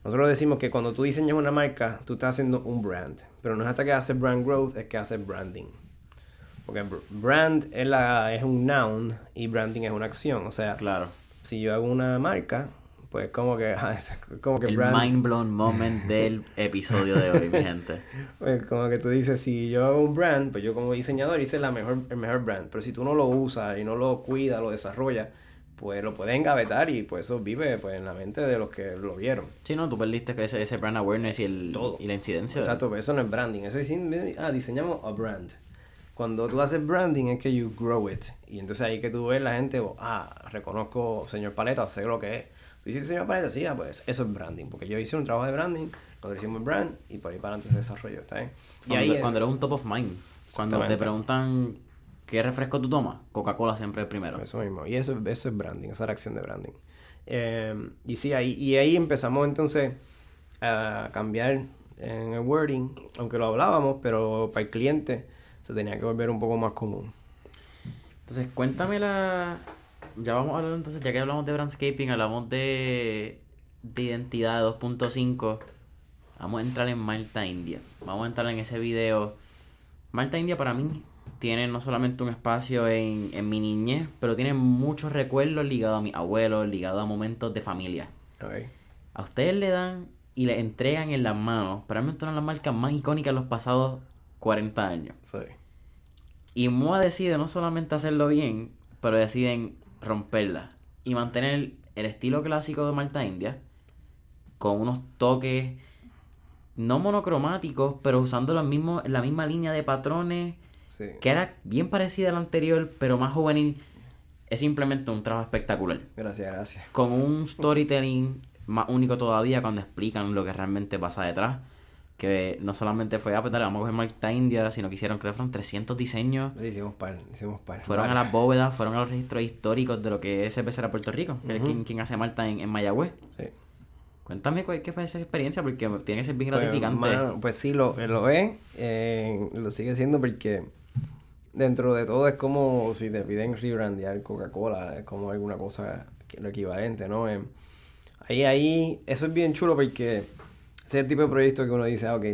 nosotros decimos que cuando tú diseñas una marca, tú estás haciendo un brand, pero no es hasta que haces brand growth, es que haces branding. Porque brand es, la, es un noun y branding es una acción, o sea, claro. si yo hago una marca, pues como que, como que el mind blown moment del episodio de hoy, mi gente. Pues como que tú dices, si yo hago un brand, pues yo como diseñador hice la mejor, el mejor brand, pero si tú no lo usas y no lo cuidas, lo desarrollas, pues lo puedes engavetar y pues eso vive pues en la mente de los que lo vieron. Sí, no, tú perdiste ese, ese brand awareness y, el, y la incidencia. Exacto, pero eso no es branding, eso es, ah, diseñamos a brand. Cuando tú haces branding es que you grow it. Y entonces ahí que tú ves la gente, oh, ah, reconozco, señor Paleta, sé lo que es hiciste diseño para sí, pues eso es branding, porque yo hice un trabajo de branding, cuando hicimos brand y por ahí para adelante se desarrolló, ¿está bien? Y cuando, ahí cuando eres un top of mind, cuando te preguntan qué refresco tú tomas, Coca-Cola siempre es primero. Eso mismo, y eso, eso es branding, esa es la acción de branding. Eh, y sí, ahí, y ahí empezamos entonces a cambiar en el wording, aunque lo hablábamos, pero para el cliente se tenía que volver un poco más común. Entonces, cuéntame la, ya vamos a hablar entonces, ya que hablamos de brandscaping, hablamos de, de identidad 2.5. Vamos a entrar en Malta India. Vamos a entrar en ese video. Malta India para mí tiene no solamente un espacio en, en mi niñez, pero tiene muchos recuerdos ligados a mi abuelo, ligados a momentos de familia. A ustedes le dan y le entregan en las manos, probablemente una de las marcas más icónicas de los pasados 40 años. Sí. Y MOA decide no solamente hacerlo bien, pero deciden romperla y mantener el estilo clásico de Malta India con unos toques no monocromáticos, pero usando la misma línea de patrones que era bien parecida al anterior, pero más juvenil. Es simplemente un trabajo espectacular. Gracias, gracias. Con un storytelling más único todavía cuando explican lo que realmente pasa detrás que no solamente fue, a pues vamos a coger Malta India, sino que hicieron, creo que fueron 300 diseños. Hicimos par, hicimos par. Fueron a las bóvedas, fueron a los registros históricos de lo que es era Puerto Rico, que es quien, hace Malta en, en Mayagüez. Sí. Cuéntame qué fue esa experiencia, porque tiene que ser bien pues, gratificante. Pues, sí, lo, lo es, eh, lo sigue siendo porque dentro de todo es como si te piden rebrandear Coca-Cola, es como alguna cosa, lo equivalente, ¿no? Eh, ahí, ahí, eso es bien chulo porque ese tipo de proyecto que uno dice, ah, ok,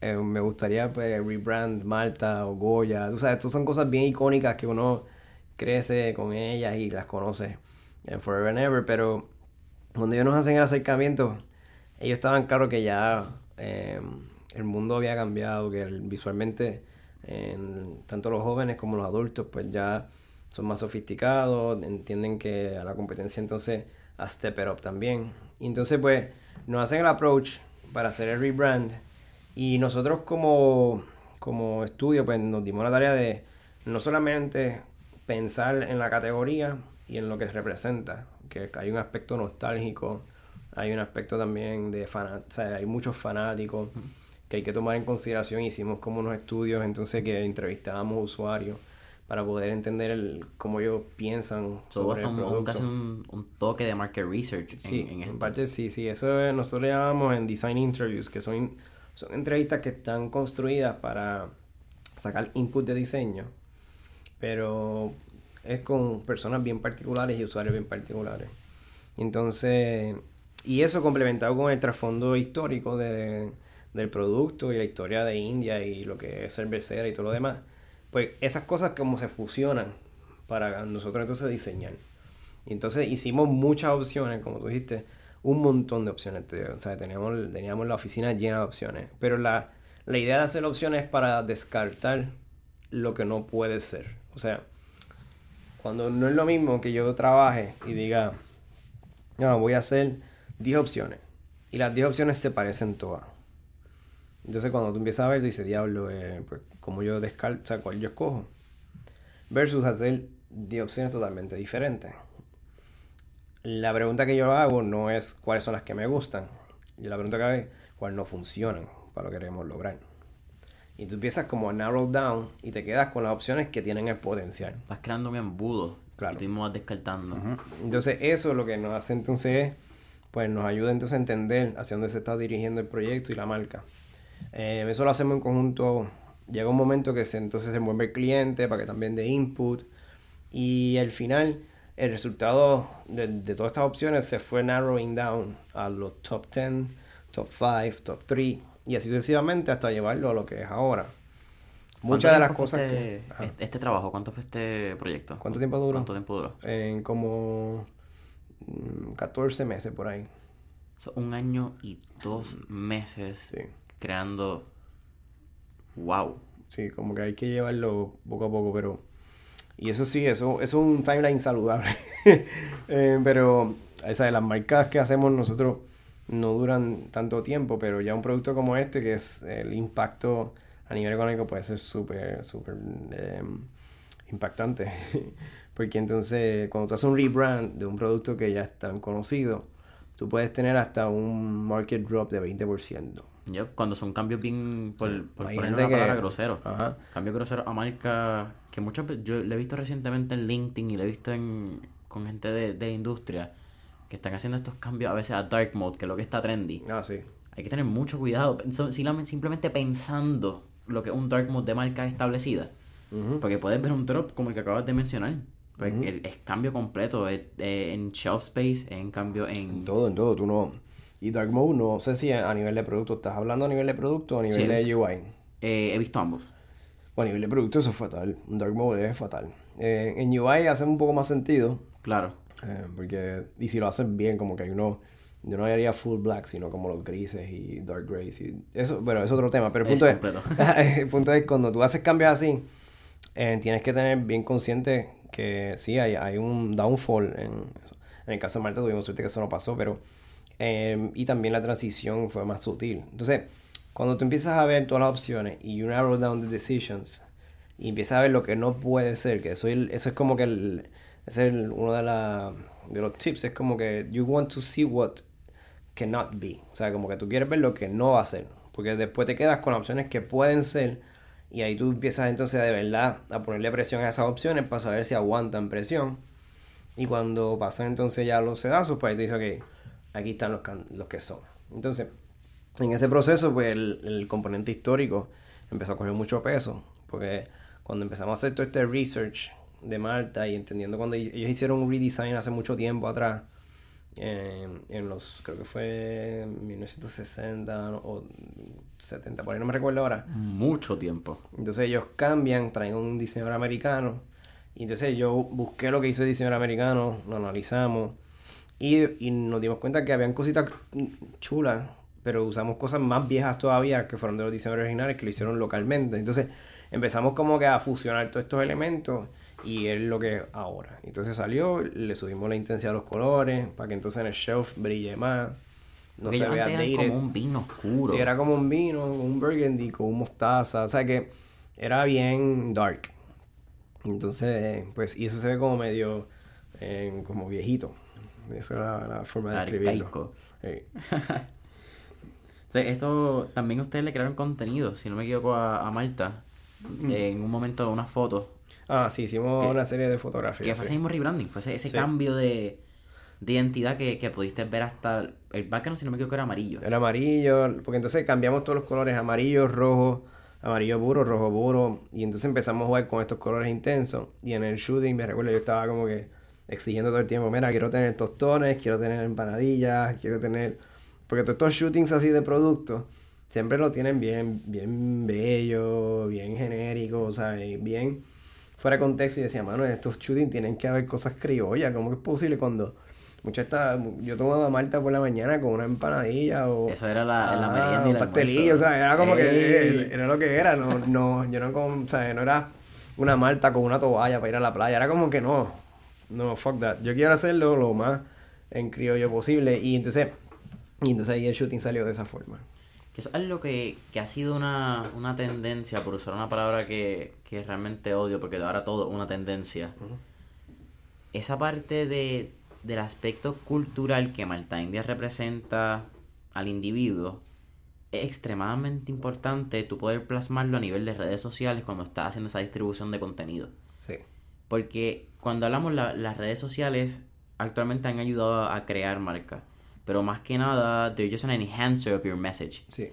eh, me gustaría pues, rebrand Malta o Goya. Tú sabes, estas son cosas bien icónicas que uno crece con ellas y las conoce en Forever and Ever, pero cuando ellos nos hacen el acercamiento, ellos estaban claros que ya em, el mundo había cambiado, que visualmente tanto los jóvenes como los adultos pues ya son más sofisticados, entienden que a la competencia entonces a step it up también. Entonces pues nos hacen el approach para hacer el rebrand. Y nosotros como, como estudio pues nos dimos la tarea de no solamente pensar en la categoría y en lo que representa, que hay un aspecto nostálgico, hay un aspecto también de fan, o sea, hay muchos fanáticos que hay que tomar en consideración. Hicimos como unos estudios entonces que entrevistábamos usuarios para poder entender el, cómo ellos piensan Todo sobre el un, un- producto. casi un, un toque de market research en, Sí, en en esto. parte sí, sí. Eso es- nosotros le llamamos en design interviews, que son, son entrevistas que están construidas para sacar input de diseño, pero es con personas bien particulares y usuarios bien particulares. Entonces, y eso complementado con el trasfondo histórico de- del producto y la historia de India y lo que es cervecera y todo lo demás, pues esas cosas como se fusionan para nosotros entonces diseñar. Y entonces hicimos muchas opciones, como tú dijiste, un montón de opciones. O sea, teníamos, teníamos la oficina llena de opciones. Pero la, la idea de hacer opciones es para descartar lo que no puede ser. O sea, cuando no es lo mismo que yo trabaje y diga, no, voy a hacer 10 opciones. Y las 10 opciones se parecen todas. Entonces cuando tú empiezas a ver, tú dices, diablo, eh, pues como yo descarto, o sea, cuál yo escojo. Versus hacer 10 opciones totalmente diferentes. La pregunta que yo hago no es cuáles son las que me gustan. Y la pregunta que hago es cuáles no funcionan para lo que queremos lograr. Y tú empiezas como a narrow down y te quedas con las opciones que tienen el potencial. Vas creando un embudo Claro. y tú mismo vas descartando. Entonces eso lo que nos hace entonces es, pues nos ayuda entonces a entender hacia dónde se está dirigiendo el proyecto y la marca. Eh, eso lo hacemos en conjunto. Llega un momento que se, entonces se mueve el cliente para que también dé input. Y al final, el resultado de, de todas estas opciones se fue narrowing down a los top 10, top 5, top 3 y así sucesivamente hasta llevarlo a lo que es ahora. ¿Cuánto Muchas de las cosas este, que... Ajá. este- trabajo, ¿cuánto fue este proyecto? ¿Cuánto tiempo duró? ¿Cuánto tiempo duró? En como mm, 14 meses por ahí. So, un año y dos meses Sí. Creando. ¡Wow! Sí, como que hay que llevarlo poco a poco, pero... Y eso sí, eso, es un timeline saludable. Eh, pero esa de las marcas que hacemos nosotros no duran tanto tiempo, pero ya un producto como este, que es el impacto a nivel económico, puede ser súper, súper eh, impactante. Porque entonces, cuando tú haces un rebrand de un producto que ya es tan conocido, tú puedes tener hasta un market drop de 20%. Ya, cuando son cambios bien, por, por Hay gente una palabra que- grosero. Ajá. Cambios groseros a marca que muchas veces yo lo he visto recientemente en LinkedIn y lo he visto en, con gente de, de la industria que están haciendo estos cambios a veces a dark mode, que es lo que está trendy. Ah, sí. Hay que tener mucho cuidado, simplemente pensando lo que es un dark mode de marca establecida. Porque puedes ver un drop como el que acabas de mencionar. Pues el- es cambio completo, es, eh, en shelf space, en cambio en... En todo, en todo, tú no. Y Dark Mode, no sé si a, nivel de producto, ¿estás hablando a nivel de producto o a nivel Sí. de UI? eh, he visto ambos. Bueno, a nivel de producto eso es fatal. Dark Mode es fatal. Eh, en UI hace un poco más sentido, Claro. eh, porque, y si lo hacen bien, como que hay uno, yo no haría full black, sino como los grises y dark grays y eso, bueno, es otro tema, pero el punto es, el punto es cuando tú haces cambios así, eh, tienes que tener bien consciente que sí, hay, hay un downfall en eso. En el caso de Marta tuvimos suerte que eso no pasó, pero... eh, y también la transición fue más sutil. Entonces, cuando tú empiezas a ver todas las opciones y you narrow down the decisions y empiezas a ver lo que no puede ser, que eso es, como que el, es uno de, los tips, es como que you want to see what cannot be. O sea, como que tú quieres ver lo que no va a ser. Porque después te quedas con opciones que pueden ser. Y ahí tú empiezas entonces de verdad a ponerle presión a esas opciones para saber si aguantan presión. Y cuando pasan entonces ya los sedazos, pues ahí tú dices, ok, aquí están los, los que son. Entonces, en ese proceso, pues el, el componente histórico empezó a coger mucho peso. Porque cuando empezamos a hacer todo este research de Malta y entendiendo cuando ellos hicieron un redesign hace mucho tiempo atrás, en, en los, creo que fue 1960 o 70, por ahí no me recuerdo ahora. Mucho tiempo. Entonces ellos cambian, traen un diseñador americano. Y entonces yo busqué lo que hizo el diseñador americano, lo analizamos. Y, y nos dimos cuenta que habían cositas chulas, pero usamos cosas más viejas todavía que fueron de los diseñadores originales que lo hicieron localmente. Entonces empezamos como que a fusionar todos estos elementos y es lo que ahora. Entonces salió, le subimos la intensidad de los colores para que entonces en el shelf brille más. No Porque se vea dated. como un vino oscuro. Sí, era como un vino, un burgundy con un mostaza, o sea que era bien dark. Entonces, pues, y eso se ve como medio, eh, como viejito. Esa era la forma de describirlo. Arcaico. Sí. O sea, eso también ustedes le crearon contenido, si no me equivoco, a, a Marta. Mm. En un momento, una foto. Ah, sí, hicimos una serie de fotografías. Que fue ese mismo rebranding, fue ese, cambio de, identidad que, que, pudiste ver hasta el background, si no me equivoco, era amarillo. Era amarillo, porque entonces cambiamos todos los colores, amarillo, rojo, amarillo puro, rojo puro, y entonces empezamos a jugar con estos colores intensos, y en el shooting me recuerdo yo estaba como que exigiendo todo el tiempo, mira, quiero tener tostones, quiero tener empanadillas, quiero tener... Porque todos estos shootings así de productos siempre lo tienen bien, bien bello, bien genérico, o sea, bien fuera de contexto. Y decía, mano, en estos shootings tienen que haber cosas criollas, ¿cómo es posible cuando mucho está, yo tomaba Malta por la mañana con una empanadilla o eso era la, la merienda un pastelillo, o sea, era como que era lo que era, no, no, yo no o sea, no era una Malta con una toalla para ir a la playa, era como que no, no, fuck that. Yo quiero hacerlo lo más en criollo posible. Y entonces, y entonces ahí el shooting salió de esa forma. Que es algo que, que ha sido una, una, tendencia, por usar una palabra que, que realmente odio, porque ahora todo una tendencia. Esa parte de, del aspecto cultural que Malta India representa al individuo es extremadamente importante tú poder plasmarlo a nivel de redes sociales cuando estás haciendo esa distribución de contenido. Sí. Porque cuando hablamos la, las redes sociales actualmente han ayudado a crear marca. Pero más que nada, they're just an enhancer of your message. Sí.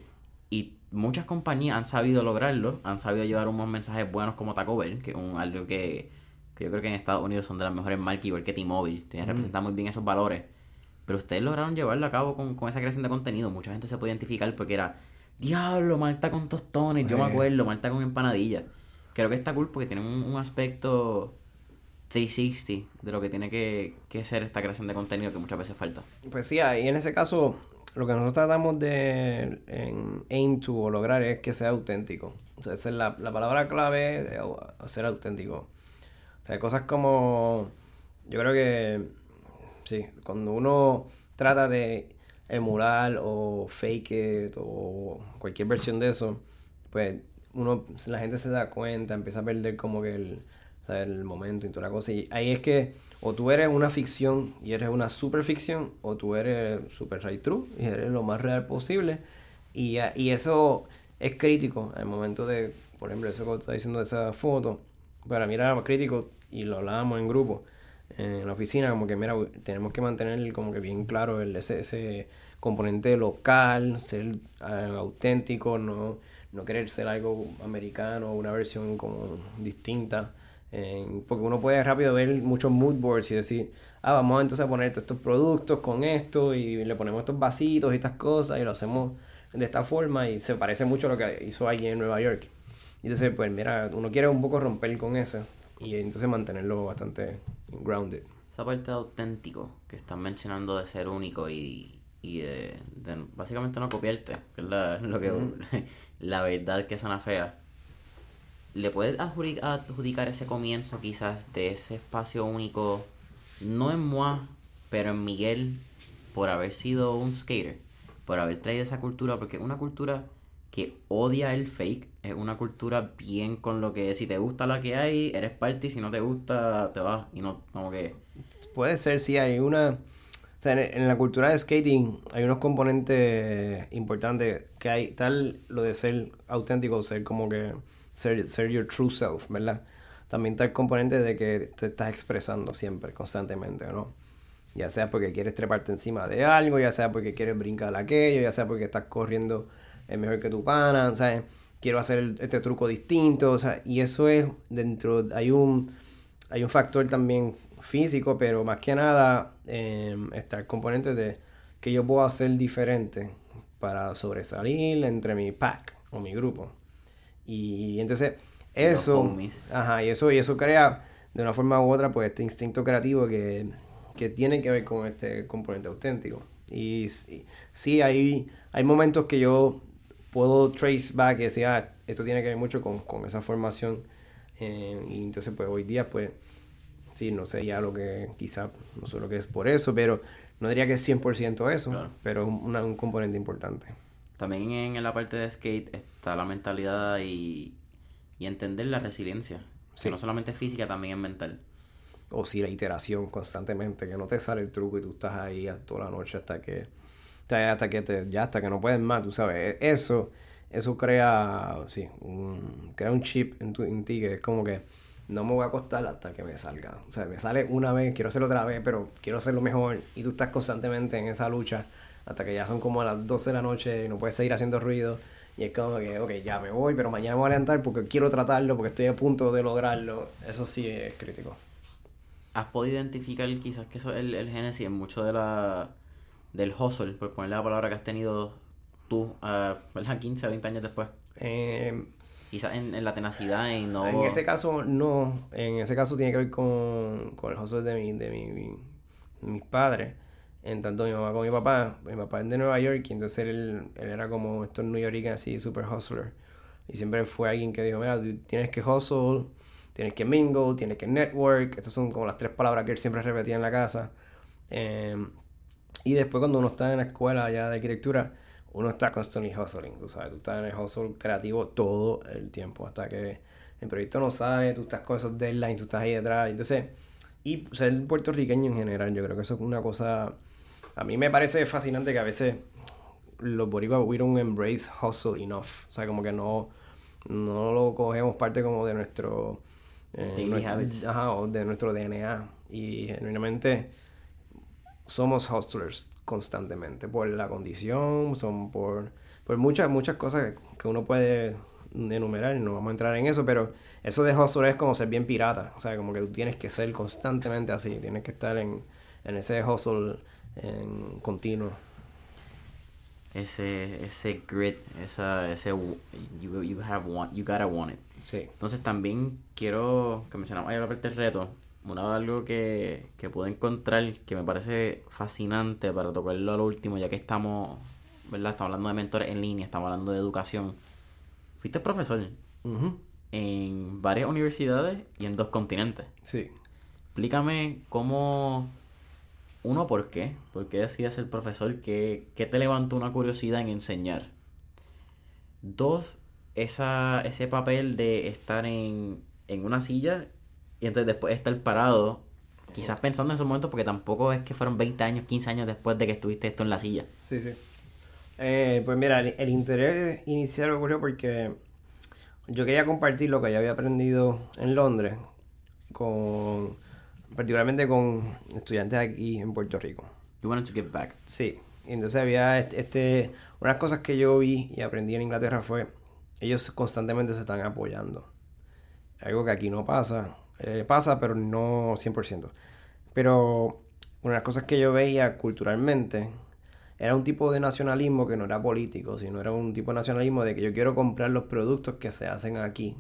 Y muchas compañías han sabido lograrlo, han sabido llevar unos mensajes buenos como Taco Bell, que es un, algo que, que, yo creo que en Estados Unidos son de las mejores marcas, igual que T-Mobile, mm. representan muy bien esos valores. Pero ustedes lograron llevarlo a cabo con, con, esa creación de contenido. Mucha gente se puede identificar porque era, diablo, Malta con tostones, yo me acuerdo, Malta con empanadillas. Creo que está cool porque tiene un aspecto 360 de lo que tiene que, que ser esta creación de contenido que muchas veces falta. Pues sí, y en ese caso, lo que nosotros tratamos de en aim to lograr es que sea auténtico. O esa es la, la palabra clave de ser auténtico. O sea, cosas como. Yo creo que. Sí, cuando uno trata de emular o fake it o cualquier versión de eso, pues uno la gente se da cuenta, empieza a perder como que el el momento y toda la cosa. Y ahí es que o tú eres una ficción y eres una super ficción, o tú eres super right true y eres lo más real posible. Y, y eso es crítico al momento de, por ejemplo, eso que está diciendo de esa foto, para mí era crítico y lo hablábamos en grupo, en la oficina, como que mira, tenemos que mantener como que bien claro ese, ese componente local, ser ah, auténtico, no, no querer ser algo americano, una versión como distinta porque uno puede rápido ver muchos mood boards y decir, ah, vamos entonces a poner estos productos con esto y le ponemos estos vasitos y estas cosas y lo hacemos de esta forma y se parece mucho a lo que hizo allí en Nueva York. Y entonces, pues mira, uno quiere un poco romper con eso y entonces mantenerlo bastante grounded. Esa parte de auténtico que están mencionando de ser único y, y de, básicamente no copiarte, que es la, lo que, la verdad que suena fea le puedes adjudicar ese comienzo quizás de ese espacio único, no en Moi, pero en Miguel, por haber sido un skater, por haber traído esa cultura, porque es una cultura que odia el fake, es una cultura bien con lo que si te gusta la que hay, eres parte si no te gusta, te vas y no, como que... Puede ser, sí, hay una... O sea, en, la cultura de skating hay unos componentes importantes que hay, tal lo de ser auténtico, ser como que ser, ser your true self, ¿verdad? También está el componente de que te estás expresando siempre, constantemente, ¿no? Ya sea porque quieres treparte encima de algo, ya sea porque quieres brincar aquello, ya sea porque estás corriendo mejor que tu pana, ¿sabes? Quiero hacer este truco distinto, o sea, y eso es dentro, hay un, hay un factor también físico, pero más que nada eh, está el componente de que yo puedo hacer diferente para sobresalir entre mi pack o mi grupo. Y entonces eso, ajá, y eso, y eso crea de una forma u otra pues este instinto creativo que, que tiene que ver con este componente auténtico. Y sí, hay, hay momentos que yo puedo trace back y decir, ah, esto tiene que ver mucho con, con esa formación. Eh, y entonces pues hoy día pues sí, no sé ya lo que quizá, no sé lo que es por eso, pero no diría que es 100% eso, pero es un componente importante. También en la parte de skate está la mentalidad y, entender la resiliencia. Que no solamente es física, también es mental. O si la iteración constantemente, que no te sale el truco y tú estás ahí toda la noche hasta que, hasta que te, ya hasta que no puedes más, tú sabes. E, eso, eso crea, sí, un, crea un chip en, tu, en ti que es como que no me voy a acostar hasta que me salga. O sea, me sale una vez, quiero hacerlo otra vez, pero quiero hacerlo mejor. Y tú estás constantemente en esa lucha hasta que ya son como las 12 de la noche y no puedes seguir haciendo ruido. Y es como que, ok, ya me voy, pero mañana me voy a levantar porque quiero tratarlo, porque estoy a punto de lograrlo. Eso sí es crítico. ¿Has podido identificar quizás que eso es el, el génesis en mucho de la, del hustle, por ponerle la palabra que has tenido tú, uh, ¿verdad? 15 o 20 años después? Eh, Quizás en, en, la tenacidad y no... En ese caso, no. En ese caso tiene que ver con, con el hustle de, mi, de mi, mi, mis padres. En tanto mi mamá como mi papá. Mi papá es de Nueva York y entonces él, él era como estos New Yorkers así, super hustler. Y siempre fue alguien que dijo, mira, tienes que hustle, tienes que mingle, tienes que network. Estas son como las tres palabras que él siempre repetía en la casa. Eh, y después cuando uno está en la escuela ya de arquitectura, uno está constantly hustling, tú sabes, tú estás en el hustle creativo todo el tiempo, hasta que el proyecto no sale, tú estás con esos deadlines, tú estás ahí detrás, entonces, y ser puertorriqueño en general, yo creo que eso es una cosa, a mí me parece fascinante que a veces los boricuas we don't embrace hustle enough, o sea, como que no, no lo cogemos parte como de nuestro... Eh, Daily nuestro, habits. Ajá, o de nuestro DNA, y genuinamente somos hustlers constantemente por la condición, son por, por muchas, muchas cosas que uno puede enumerar y no vamos a entrar en eso, pero eso de hustle es como ser bien pirata, o sea, como que tú tienes que ser constantemente así, tienes que estar en, en ese hustle en continuo. Ese, ese grit, esa, ese you, you, have want, you gotta want it. Sí. Entonces también quiero que mencionamos ahí la parte del reto, una, algo que, que pude encontrar que me parece fascinante para tocarlo a lo último, ya que estamos, ¿verdad? Estamos hablando de mentores en línea, estamos hablando de educación. Fuiste profesor Uh -huh. en varias universidades y en dos continentes. Sí. Explícame cómo, uno, ¿por qué? ¿Por qué decides ser profesor? ¿Qué, qué te levantó una curiosidad en enseñar? Dos, esa, ese papel de estar en, en una silla y entonces después estar parado, quizás pensando en esos momentos, porque tampoco es que fueron 20 años, 15 años después de que estuviste esto en la silla. Sí, sí. Eh, pues mira, el, interés inicial ocurrió porque yo quería compartir lo que yo había aprendido en Londres, con particularmente con estudiantes aquí en Puerto Rico. You wanted to give back. Sí. Entonces había este, este, unas cosas que yo vi y aprendí en Inglaterra fue, ellos constantemente se están apoyando. Algo que aquí no pasa. Eh, pasa, pero no 100%. Pero una de las cosas que yo veía culturalmente era un tipo de nacionalismo que no era político, sino era un tipo de nacionalismo de que yo quiero comprar los productos que se hacen aquí.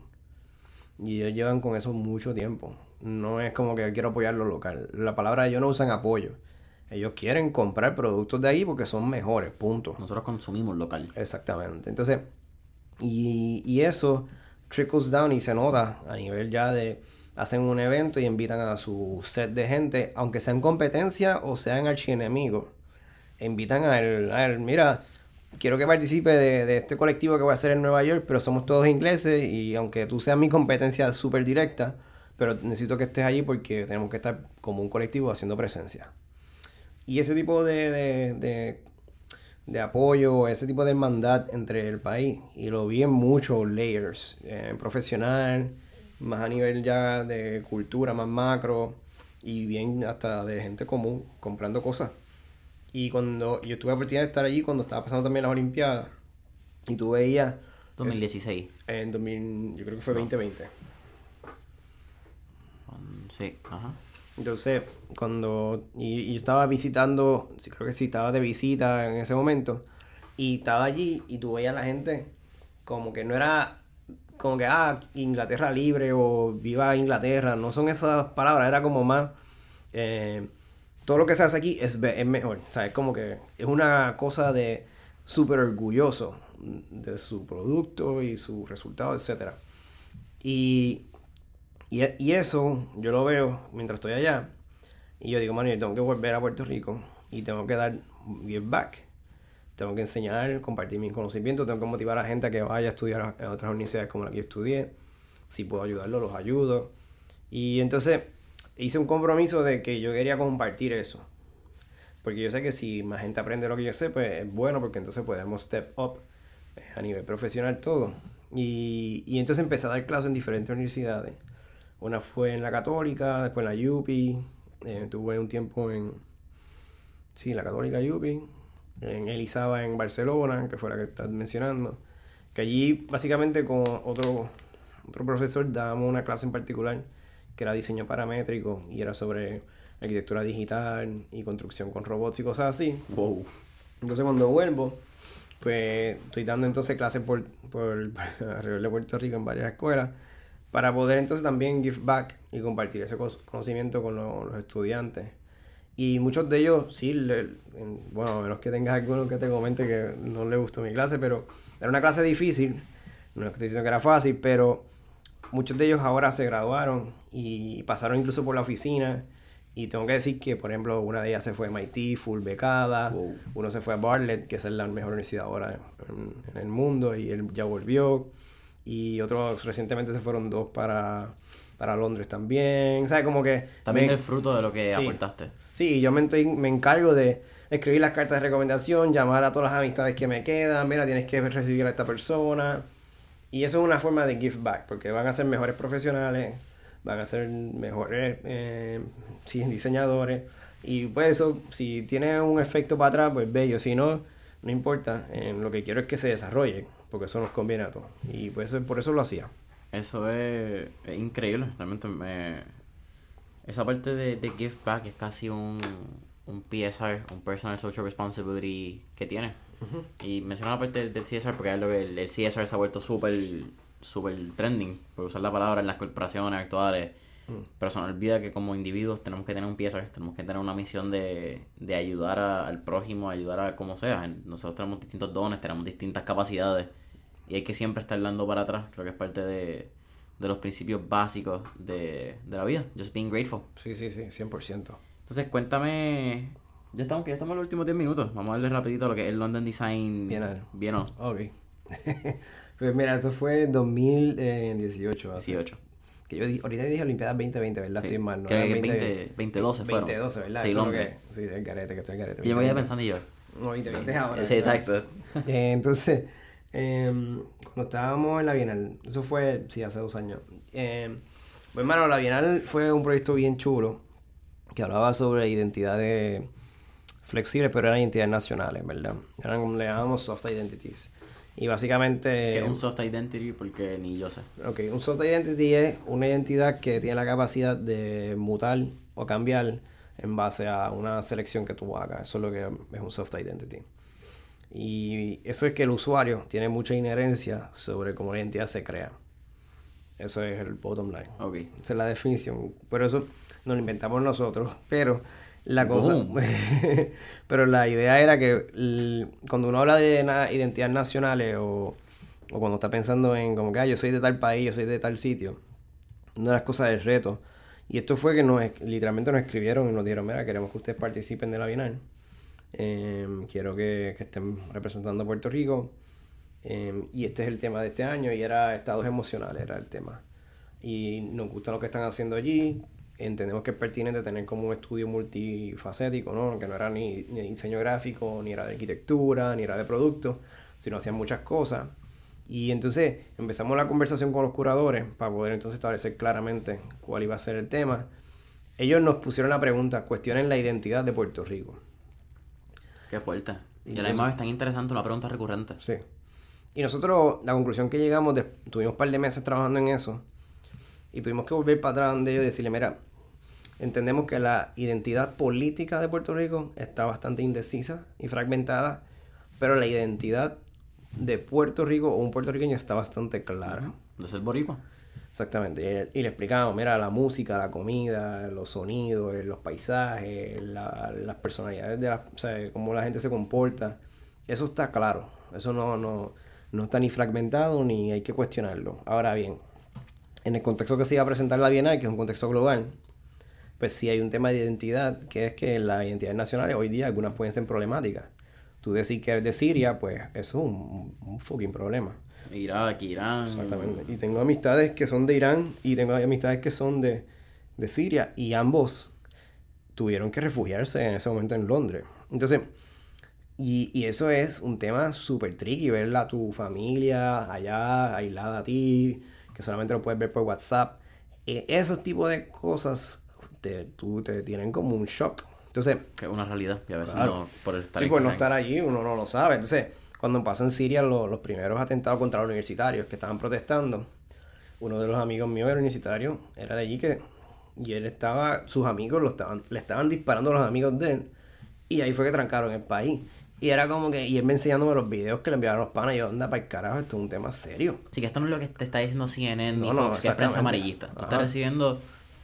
Y ellos llevan con eso mucho tiempo. No es como que quiero apoyar lo local. La palabra ellos no usan apoyo. Ellos quieren comprar productos de ahí porque son mejores, punto. Nosotros consumimos local. Exactamente. Entonces, y, y eso trickles down y se nota a nivel ya de hacen un evento y invitan a su set de gente, aunque sean competencia o sean archienemigos. Invitan a él, a él, mira, quiero que participe de, este colectivo que voy a hacer en Nueva York, pero somos todos ingleses y aunque tú seas mi competencia súper directa, pero necesito que estés allí porque tenemos que estar como un colectivo haciendo presencia. Y ese tipo de, de, de, de apoyo, ese tipo de hermandad entre el país, y lo vi en muchos layers, eh, profesional, más a nivel ya de cultura, más macro y bien hasta de gente común comprando cosas. Y cuando yo tuve la oportunidad de estar allí cuando estaba pasando también las Olimpiadas y tú veías... 2016. Es, en 2000, yo creo que fue no. 2020. Um, sí, ajá. Entonces, cuando... Y, y, yo estaba visitando, creo que sí, estaba de visita en ese momento. Y estaba allí y tú veías a la gente como que no era como que, ah, Inglaterra libre o viva Inglaterra, no son esas palabras, era como más, eh, todo lo que se hace aquí es, es mejor, o sea, es como que es una cosa de súper orgulloso de su producto y su resultado, etc. Y, y, y, eso yo lo veo mientras estoy allá y yo digo, man, yo tengo que volver a Puerto Rico y tengo que dar give back tengo que enseñar, compartir mis conocimientos, tengo que motivar a la gente a que vaya a estudiar en otras universidades como la que yo estudié. Si puedo ayudarlos, los ayudo. Y entonces hice un compromiso de que yo quería compartir eso. Porque yo sé que si más gente aprende lo que yo sé, pues es bueno porque entonces podemos step up a nivel profesional todo. Y, y entonces empecé a dar clases en diferentes universidades. Una fue en la Católica, después en la UPI. Eh, tuve un tiempo en. Sí, la Católica UPI. En Elizaba en Barcelona, que fue la que estás mencionando. Que allí, básicamente, con otro, otro profesor, dábamos una clase en particular que era diseño paramétrico y era sobre arquitectura digital y construcción con robots y cosas así. Wow. Entonces, cuando vuelvo, pues estoy dando entonces clases por, por alrededor de Puerto Rico en varias escuelas para poder entonces también give back y compartir ese conocimiento con los estudiantes. Y muchos de ellos, sí, bueno, a menos que tengas alguno que te comente que no le gustó mi clase, pero era una clase difícil, no estoy diciendo que era fácil, pero muchos de ellos ahora se graduaron y pasaron incluso por la oficina. Y tengo que decir que, por ejemplo, una de ellas se fue a MIT, full becada. Uno se fue a Bartlett, que es la mejor universidad ahora en, en el mundo, y él ya volvió y otros recientemente se fueron dos para, para Londres también. ¿Sabes? Como que... También el fruto de lo que aportaste. Sí, yo me, me encargo de escribir las cartas de recomendación, llamar a todas las amistades que me quedan, mira, tienes que recibir a esta persona. Y eso es una forma de give back, porque van a ser mejores profesionales, van a ser mejores eh, diseñadores. Y pues eso, si tiene un efecto para atrás, pues bello. Si no, no importa. lo que quiero es que se desarrolle porque eso nos conviene a todos. Y pues por eso lo hacía. Eso es, increíble, realmente me... Esa parte de, de Give Back es casi un, un PSR, un Personal Social Responsibility que tiene. Y menciono la parte del, CSR porque es lo que el, CSR se ha vuelto súper super trending, por usar la palabra en las corporaciones actuales. Mm. Pero se nos olvida que como individuos tenemos que tener un PSR, tenemos que tener una misión de, de ayudar al prójimo, ayudar a como sea. Nosotros tenemos distintos dones, tenemos distintas capacidades y hay que siempre estar dando para atrás. Creo que es parte de, los principios básicos de, la vida. Just being grateful. Sí, sí, sí, 100%. Entonces, cuéntame. Ya estamos, ya estamos en los últimos 10 minutos. Vamos a darle rapidito lo que es el London Design Bien, Ok. pues mira, eso fue en 2018. 18. Que yo dije, ahorita dije Olimpiadas 2020, ¿verdad? Estoy mal, ¿no? Creo que 20, 2012 fueron. 2012, ¿verdad? Sí, Londres. sí, el carete, que estoy el carete. Y yo me voy pensando y yo. No, 2020 es ahora. Sí, exacto. Eh, entonces, Em, cuando estábamos en la Bienal, eso fue, sí, hace dos años. Eh, pues, hermano, la Bienal fue un proyecto bien chulo que hablaba sobre identidades flexibles, pero eran identidades nacionales, ¿verdad? Eran como le llamamos soft identities. Y básicamente... ¿Qué es un soft identity? Porque ni yo sé. Ok, un soft identity es una identidad que tiene la capacidad de mutar o cambiar en base a una selección que tú hagas. Eso es lo que es un soft identity. Y eso es que el usuario tiene mucha inherencia sobre cómo la identidad se crea. Eso es el bottom line. Okay. Esa es la definición. Pero eso nos lo inventamos nosotros. Pero la cosa. pero la idea era que cuando uno habla de identidades nacionales o, o, cuando está pensando en como que ah, yo soy de tal país, yo soy de tal sitio, una de las cosas del reto. Y esto fue que nos literalmente nos escribieron y nos dijeron, mira, queremos que ustedes participen de la Bienal. Em, quiero que, estén representando a Puerto Rico. Em, y este es el tema de este año y era estados emocionales, era el tema. Y nos gusta lo que están haciendo allí. Entendemos que es pertinente tener como un estudio multifacético, ¿no? Que no era ni, ni diseño gráfico, ni era de arquitectura, ni era de producto, sino hacían muchas cosas. Y entonces empezamos la conversación con los curadores para poder entonces establecer claramente cuál iba a ser el tema. Ellos nos pusieron la pregunta, cuestionen la identidad de Puerto Rico. Qué fuerte. Y, y además es tan interesante, una pregunta recurrente. Sí. Y nosotros, la conclusión que llegamos, tuvimos un par de meses trabajando en eso, y tuvimos que volver para atrás de ellos y decirle, mira, entendemos que la identidad política de Puerto Rico está bastante indecisa y fragmentada, pero la identidad de Puerto Rico o un puertorriqueño está bastante clara. De ser boricua. Exactamente. Y, le explicamos, mira, la música, la comida, los sonidos, eh, los paisajes, las personalidades de la, o sea, cómo la gente se comporta. Eso está claro. Eso no, no, no está ni fragmentado ni hay que cuestionarlo. Ahora bien, en el contexto que se iba a presentar la Bienal, que es un contexto global, pues sí hay un tema de identidad, que es que las identidades nacionales hoy día algunas pueden ser problemáticas. Tú decir que eres de Siria, pues eso es un, un fucking problema. Irak, Irán. Exactamente. Y tengo amistades que son de Irán y tengo amistades que son de, Siria y ambos tuvieron que refugiarse en ese momento en Londres. Entonces, y, eso es un tema súper tricky, ver a tu familia allá, aislada a ti, que solamente lo puedes ver por WhatsApp. eh, esos tipos de cosas te, tú, te tienen como un shock. Entonces, Que es una realidad. Y a veces Claro. no, por el estar sí, por no estar allí uno no lo sabe. Entonces, cuando pasó en Siria lo- los primeros atentados contra los universitarios que estaban protestando, uno de los amigos míos era universitario, era de allí que, y él estaba, sus amigos lo estaban, le estaban disparando a los amigos de él, y ahí fue que trancaron el país. Y era como que, y él me enseñándome los videos que le enviaron los panas, y yo, anda para el carajo, esto es un tema serio. Sí, que esto no es lo que te está diciendo CNN ni No, no, Fox, que es prensa amarillista. Tú estás recibiendo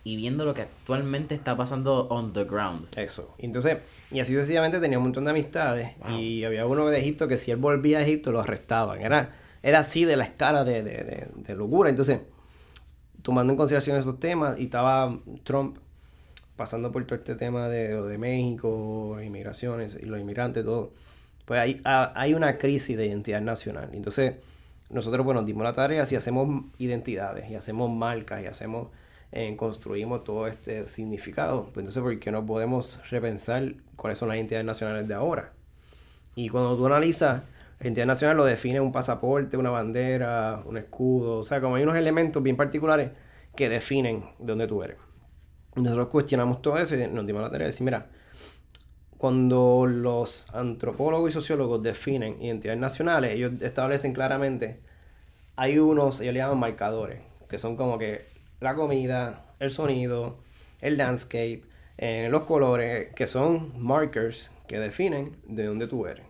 y viendo lo que actualmente está pasando on the ground. Eso. Y Entonces, y así sucesivamente tenía un montón de amistades. Y había uno de Egipto que si él volvía a Egipto lo arrestaban. Era, era así de la escala de, de- de- de locura. Entonces, tomando en consideración esos temas, y estaba Trump pasando por todo este tema de, de México, inmigraciones y los inmigrantes, todo. Pues hay, ha- hay una crisis de identidad nacional. Entonces, nosotros, bueno, nos dimos la tarea, si hacemos identidades y hacemos marcas y hacemos, construimos todo este significado, pues entonces, ¿por qué no podemos repensar cuáles son las identidades nacionales de ahora? Y cuando tú analizas, la identidad nacional lo define un pasaporte, una bandera, un escudo, o sea, como hay unos elementos bien particulares que definen de dónde tú eres. Nosotros cuestionamos todo eso y nos dimos la tarea de decir, mira, cuando los antropólogos y sociólogos definen identidades nacionales, ellos establecen claramente, hay unos, ellos le llaman marcadores, que son como que la comida, el sonido, el landscape, eh, los colores, que son markers que definen de dónde tú eres.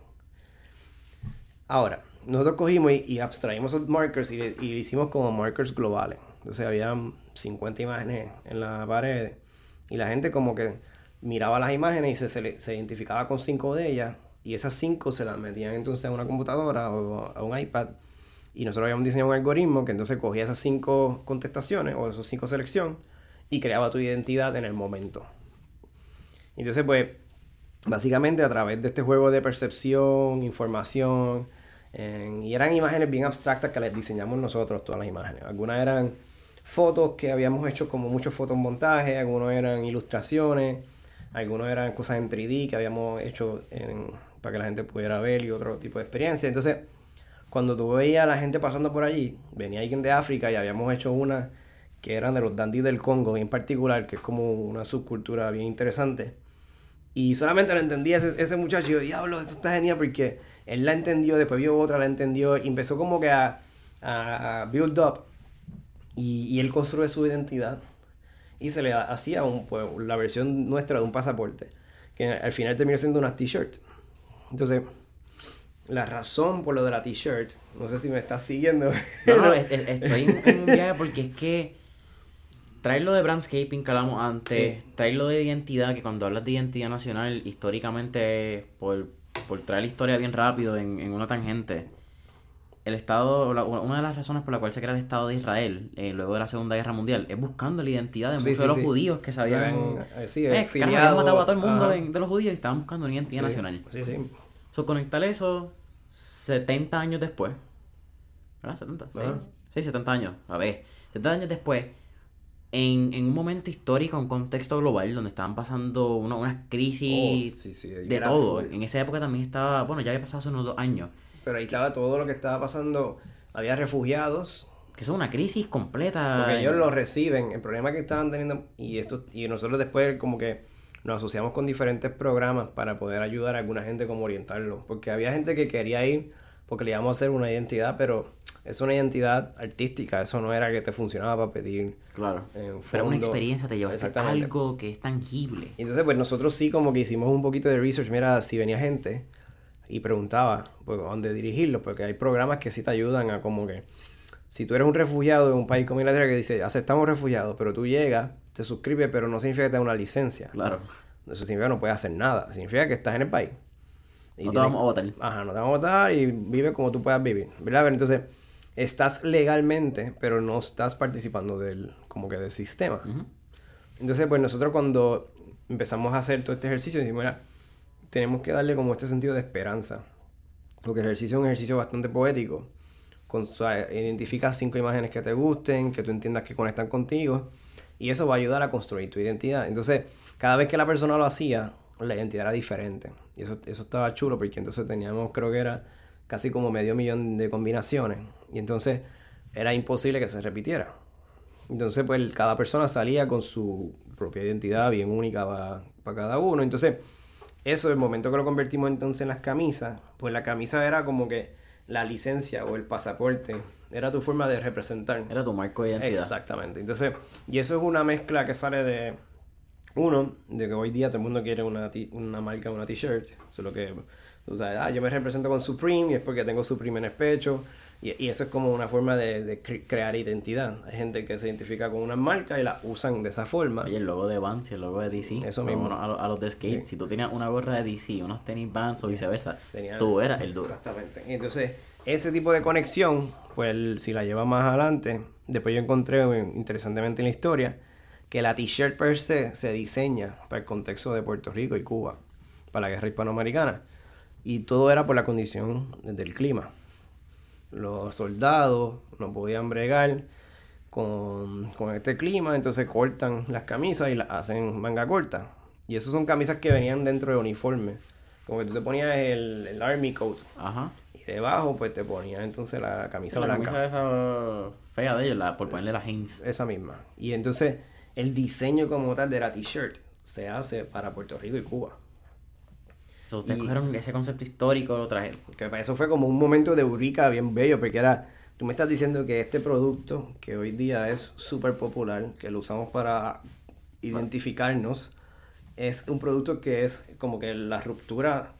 Ahora, nosotros cogimos y, y abstraímos esos markers y, hicimos como markers globales. Entonces había 50 imágenes en la pared y la gente como que miraba las imágenes y se, se identificaba con cinco de ellas y esas cinco se las metían entonces a una computadora o a un iPad y nosotros habíamos diseñado un algoritmo que entonces cogía esas cinco contestaciones o esas cinco selecciones y creaba tu identidad en el momento. Entonces, pues, básicamente a través de este juego de percepción, información, y eran imágenes bien abstractas que les diseñamos nosotros, todas las imágenes. Algunas eran fotos que habíamos hecho como muchos fotomontajes, algunos eran ilustraciones, algunos eran cosas en 3D que habíamos hecho para que la gente pudiera ver y otro tipo de experiencia. Entonces, cuando tú veías a la gente pasando por allí, venía alguien de África y habíamos hecho una que eran de los dandis del Congo en particular, que es como una subcultura bien interesante. Y solamente lo entendía ese, ese muchacho. Y yo, diablo, esto está genial porque él la entendió, después vio otra, la entendió y empezó como que a, a- build up. Y, y él construye su identidad. Y se le ha- hacía un, pues, la versión nuestra de un pasaporte. Que al final terminó siendo una t-shirt. Entonces, la razón por lo de la t-shirt, no sé si me estás siguiendo. No, no, es- es- estoy en, un viaje porque es que traerlo de Brownscaping que hablamos antes, Sí. traerlo de identidad, que cuando hablas de identidad nacional, históricamente, por, por traer la historia bien rápido en, en una tangente, el Estado, la- una de las razones por la cual se crea el Estado de Israel eh, luego de la Segunda Guerra Mundial es buscando la identidad de Sí, muchos sí, de los sí. judíos que se habían... Eh, sí, eh, habían matado a todo el mundo en- de los judíos y estaban buscando una identidad nacional. Sí, sí. So, conectar eso 70 años después. ¿Verdad? 70, sí. Sí, 70 años. A ver, 70 años después, en, en un momento histórico, un contexto global, donde estaban pasando una- unas crisis Oh, sí, sí, de todo. full. En esa época también estaba, bueno, ya había pasado hace unos dos años, Pero ahí estaba todo lo que estaba pasando. Había refugiados, que es una crisis completa. porque ellos lo reciben. El problema que estaban teniendo, y esto y nosotros después como que nos asociamos con diferentes programas para poder ayudar a alguna gente como orientarlo. Porque había gente que quería ir porque le íbamos a hacer una identidad, pero es una identidad artística. Eso no era que te funcionaba para pedir Claro. eh, Pero una experiencia te lleva a algo que es tangible. Y Entonces, pues nosotros sí como que hicimos un poquito de research. Mira, si venía gente y preguntaba, pues, dónde dirigirlo, porque hay programas que sí te ayudan a como que... Si tú eres un refugiado en un país como Inglaterra que dice, aceptamos refugiados, pero tú llegas, te suscribes, pero no significa que te da una licencia. Claro. Eso significa que no puedes hacer nada. Significa que estás en el país. Y No te tienes- vamos a votar. Ajá, no te vamos a votar y vive como tú puedas vivir. ¿Verdad? Pero entonces, estás legalmente, pero no estás participando del, como que del sistema. Entonces, pues nosotros cuando empezamos a hacer todo este ejercicio, decimos, mira, tenemos que darle como este sentido de esperanza. Porque el ejercicio es un ejercicio bastante poético. Con, identifica cinco imágenes que te gusten, que tú entiendas que conectan contigo. Y eso va a ayudar a construir tu identidad. Entonces, cada vez que la persona lo hacía, la identidad era diferente. Y eso, eso estaba chulo porque entonces teníamos, creo que era casi como medio millón de combinaciones. Y entonces era imposible que se repitiera. Entonces, pues cada persona salía con su propia identidad bien única para cada uno. Entonces, eso, el momento que lo convertimos entonces en las camisas, pues la camisa era como que la licencia o el pasaporte, era tu forma de representar. Era tu marco de identidad. Exactamente. Entonces, y eso es una mezcla que sale de, uno, de que hoy día todo el mundo quiere una, una marca, una t-shirt. Solo que, tú sabes, ah, yo me represento con Supreme y es porque tengo Supreme en el pecho. Y, y eso es como una forma de, de cre- crear identidad. Hay gente que se identifica con una marca y la usan de esa forma. Oye, el logo de Vans y el logo de DC. Eso mismo. A, los- a los de skate. Sí. Si tú tenías una gorra de DC, unos tenis Vans o viceversa, Tenía- tú eras el duro. Exactamente. Y entonces, ese tipo de conexión, pues si la lleva más adelante, después yo encontré, interesantemente en la historia, que la t-shirt per se se diseña para el contexto de Puerto Rico y Cuba, para la guerra hispanoamericana. Y todo era por la condición del clima. Los soldados no podían bregar con, con este clima, entonces cortan las camisas y las hacen manga corta. Y esas son camisas que venían dentro de uniforme. Como que tú te ponías el, el Army Coat Ajá. y debajo pues te ponías entonces la camisa la blanca. camisa esa fea de ellos, la, por ponerle la Hanes. Esa misma. Y entonces el diseño como tal de la t-shirt se hace para Puerto Rico y Cuba. So, ustedes Y- cogieron ese concepto histórico, lo trajeron. Que para eso fue como un momento de eureka bien bello, porque era, tú me estás diciendo que este producto, que hoy día es súper popular, que lo usamos para identificarnos, es un producto que es como que la ruptura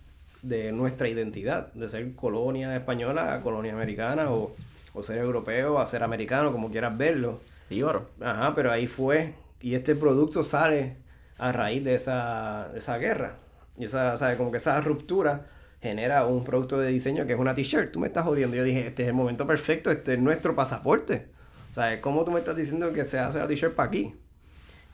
de nuestra identidad, de ser colonia española a colonia americana, o, o ser europeo a ser americano, como quieras verlo. Y oro. Ajá, pero ahí fue. Y este producto sale a raíz de esa, de esa guerra. Y esa, o sea, como que esa ruptura genera un producto de diseño que es una t-shirt. Tú me estás jodiendo. Yo dije, este es el momento perfecto, este es nuestro pasaporte. O sea, ¿cómo tú me estás diciendo que se hace la t-shirt para aquí?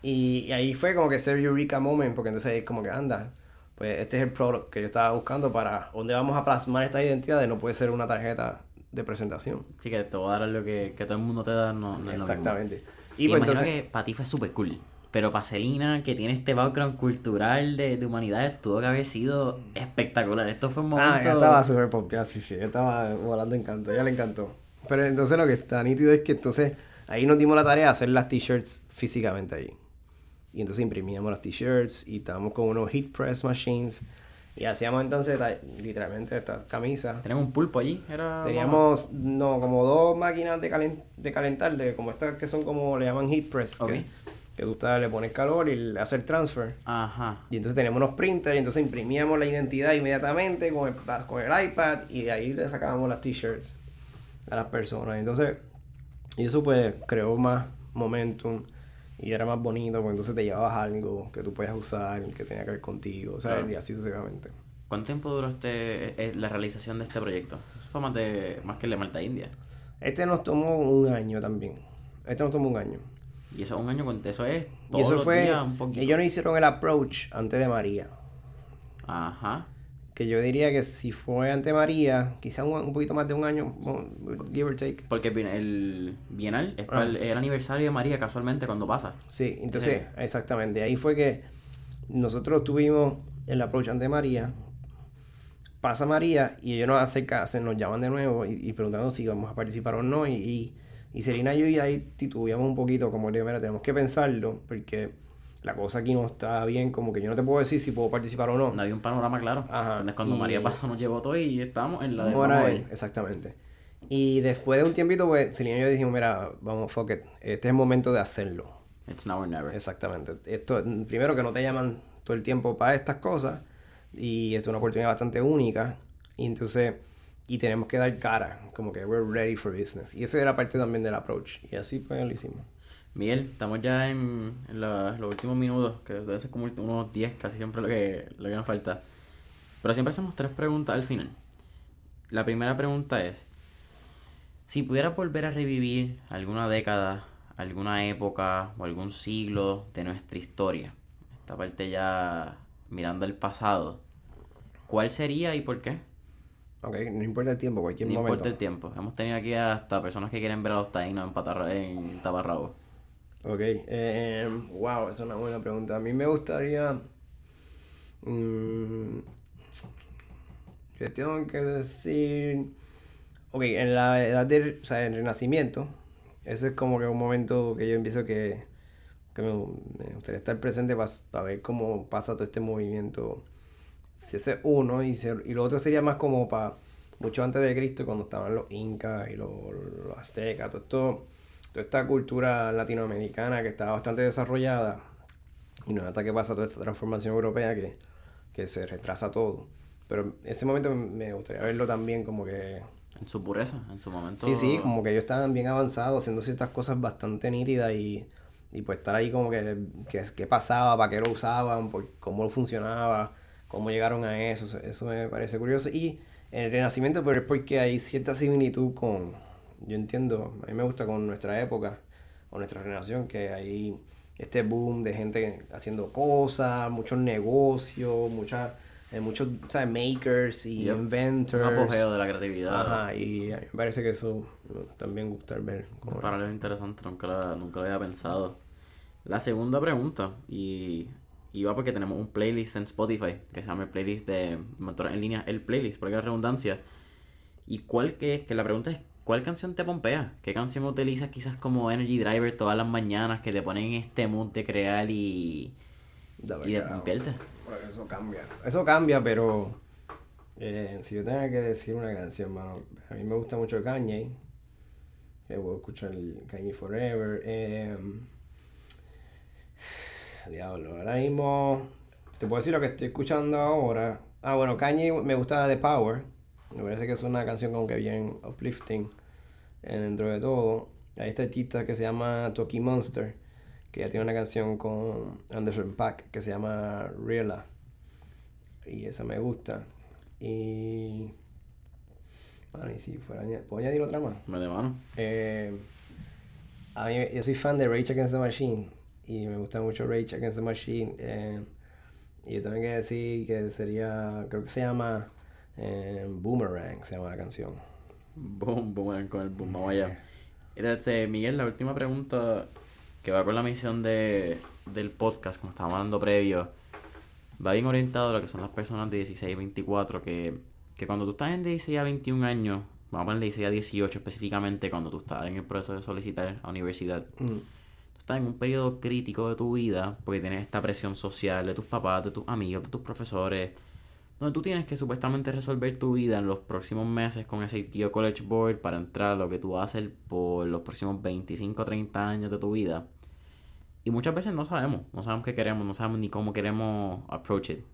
Y, y ahí fue como que ese Eureka moment, porque entonces es como que anda, pues este es el product que yo estaba buscando para dónde vamos a plasmar esta identidad, no puede ser una tarjeta de presentación. Así que te voy a dar lo que, que todo el mundo te da, no, no es lo mismo. Exactamente. Y Y pues imagino entonces... que para ti fue súper cool. Pero para Celina, que tiene este background cultural de, de humanidades, tuvo que haber sido espectacular. Esto fue un momento... Ah, ella estaba súper pompeada, sí, sí, ella estaba volando encanto, ella le encantó. Pero entonces lo que está nítido es que entonces ahí nos dimos la tarea de hacer las t-shirts físicamente ahí. Y entonces imprimíamos las t-shirts y estábamos con unos heat press machines y hacíamos entonces literalmente estas camisas. Teníamos un pulpo allí, era... Teníamos, no, como dos máquinas de, calen- de calentar, de como estas que son como le llaman heat press, Ok. que, que tú le pones calor y el transfer. Ajá. Y entonces teníamos unos printers y entonces imprimíamos la identidad inmediatamente con el, con el iPad y de ahí le sacábamos las t-shirts a las personas. Entonces, y eso pues creó más momentum y era más bonito porque entonces te llevabas algo que tú podías usar, que tenía que ver contigo, o sea, Claro. y así sucesivamente. ¿Cuánto tiempo duró este, eh, la realización de este proyecto? Eso fue más, de, más que el de Malta India. Este nos tomó un año también. Este nos tomó un año. Y eso un año con eso es todos y eso los fue, días un poquito. ellos no hicieron el approach antes de María. Ajá. Que yo diría que si fue ante María, quizá un, un poquito más de un año, give or take. Porque el bien- el Bienal es Ah. para el, el aniversario de María casualmente cuando pasa. Sí, entonces, exactamente. Ahí fue que nosotros tuvimos el approach ante María. Pasa María y ellos nos acercan, se nos llaman de nuevo y, y preguntando si vamos a participar o no. Y, y, y Selena y yo y ahí titubeamos un poquito, como le digo, mira, tenemos que pensarlo, porque la cosa aquí no está bien, como que yo no te puedo decir si puedo participar o no. No había un panorama claro. Ajá, Entonces cuando y- María pasó nos llevó todo y estábamos en la de Vamos a vamos a ver, ver. exactamente. Y después de un tiempito, pues, Selena y yo dijimos, mira, vamos, fuck it, este es el momento de hacerlo. It's now or never. Exactamente. Esto, primero que no te llaman todo el tiempo para estas cosas y es una oportunidad bastante única y entonces y tenemos que dar cara, como que we're ready for business. Y esa era parte también del approach y así pues lo hicimos. Miguel, estamos ya en, en la- los últimos minutos, que debe ser como unos 10, casi siempre lo que, lo que nos falta. Pero siempre hacemos tres preguntas al final. La primera pregunta es, si pudieras volver a revivir alguna década, alguna época o algún siglo de nuestra historia, esta parte ya mirando el pasado, ¿cuál sería y por qué? Ok, no importa el tiempo, cualquier No momento. importa el tiempo. Hemos tenido aquí hasta personas que quieren ver a los taínos en, patarra- en taparrabo. Ok, eh, wow, esa es una buena pregunta. A mí me gustaría. mm, yo tengo que decir. Ok, en la edad del. O sea, en el Renacimiento, ese es como que un momento que yo empiezo que, que me, me gustaría estar presente para ver cómo pasa todo este movimiento. Si ese es uno, y, se- y lo otro sería más como para mucho antes de Cristo, cuando estaban los incas y los, los aztecas, todo esto, toda esta cultura latinoamericana que estaba bastante desarrollada. Y no es hasta que pasa toda esta transformación europea que, que se retrasa todo. Pero ese momento me gustaría verlo también como que En su pureza, en su momento. Sí, sí, como que ellos estaban bien avanzados, haciendo ciertas cosas bastante nítidas y, y pues estar ahí como que, que, qué pasaba, para qué lo usaban, por cómo funcionaba, cómo llegaron a eso, eso- me parece curioso. Y en el Renacimiento, pero es porque hay cierta similitud con, yo entiendo, a mí me gusta con nuestra época, o nuestra generación, que hay este boom de gente haciendo cosas, muchos negocios, muchas, eh, muchos, ¿sabes? Makers y Yep. inventors. Un apogeo de la creatividad. Ajá, y me parece que eso también gusta ver. Paralelo interesante, nunca nunca lo había pensado. La segunda pregunta, y, y va porque tenemos un playlist en Spotify que se llama el playlist de Mentores en línea, el playlist, por la redundancia. Y cuál que, que la pregunta es, ¿cuál canción te pompea? ¿Qué canción utilizas quizás como energy driver todas las mañanas que te ponen en este mood de crear y, Dame y de pompearte? Eso cambia. Eso cambia, pero eh, si yo tenga que decir una canción, mano, a mí me gusta mucho Kanye. Que puedo escuchar el Kanye Forever. eh, diablo, ahora mismo te puedo decir lo que estoy escuchando ahora. Ah, bueno, Kanye me gusta The Power. Me parece que es una canción como que bien uplifting eh, dentro de todo. Hay esta artista que se llama Toki Monster, que ya tiene una canción con Anderson Paak que se llama Reala. Y esa me gusta. Y. Bueno, y si fuera. ¿Puedo añadir otra más? Me de mano. Eh, a mí, yo soy fan de Rage Against the Machine y me gusta mucho Rage Against the Machine. eh, y yo también que decir que sería, creo que se llama eh, Boomerang, se llama la canción. Boom, boom, con el boom, vamos allá. Mira, este, Miguel, la última pregunta que va con la misión de, del podcast, como estábamos hablando previo, va bien orientado a lo que son las personas de 16 y 24, que, que cuando tú estás en 16 a 21 años, vamos a poner 16 a 18 específicamente, cuando tú estás en el proceso de solicitar a universidad, Mm, estás en un periodo crítico de tu vida, porque tienes esta presión social de tus papás, de tus amigos, de tus profesores, donde tú tienes que supuestamente resolver tu vida en los próximos meses con ese tío College Board para entrar a lo que tú vas a hacer por los próximos 25 o 30 años de tu vida. Y muchas veces no sabemos, no sabemos qué queremos, no sabemos ni cómo queremos approach it.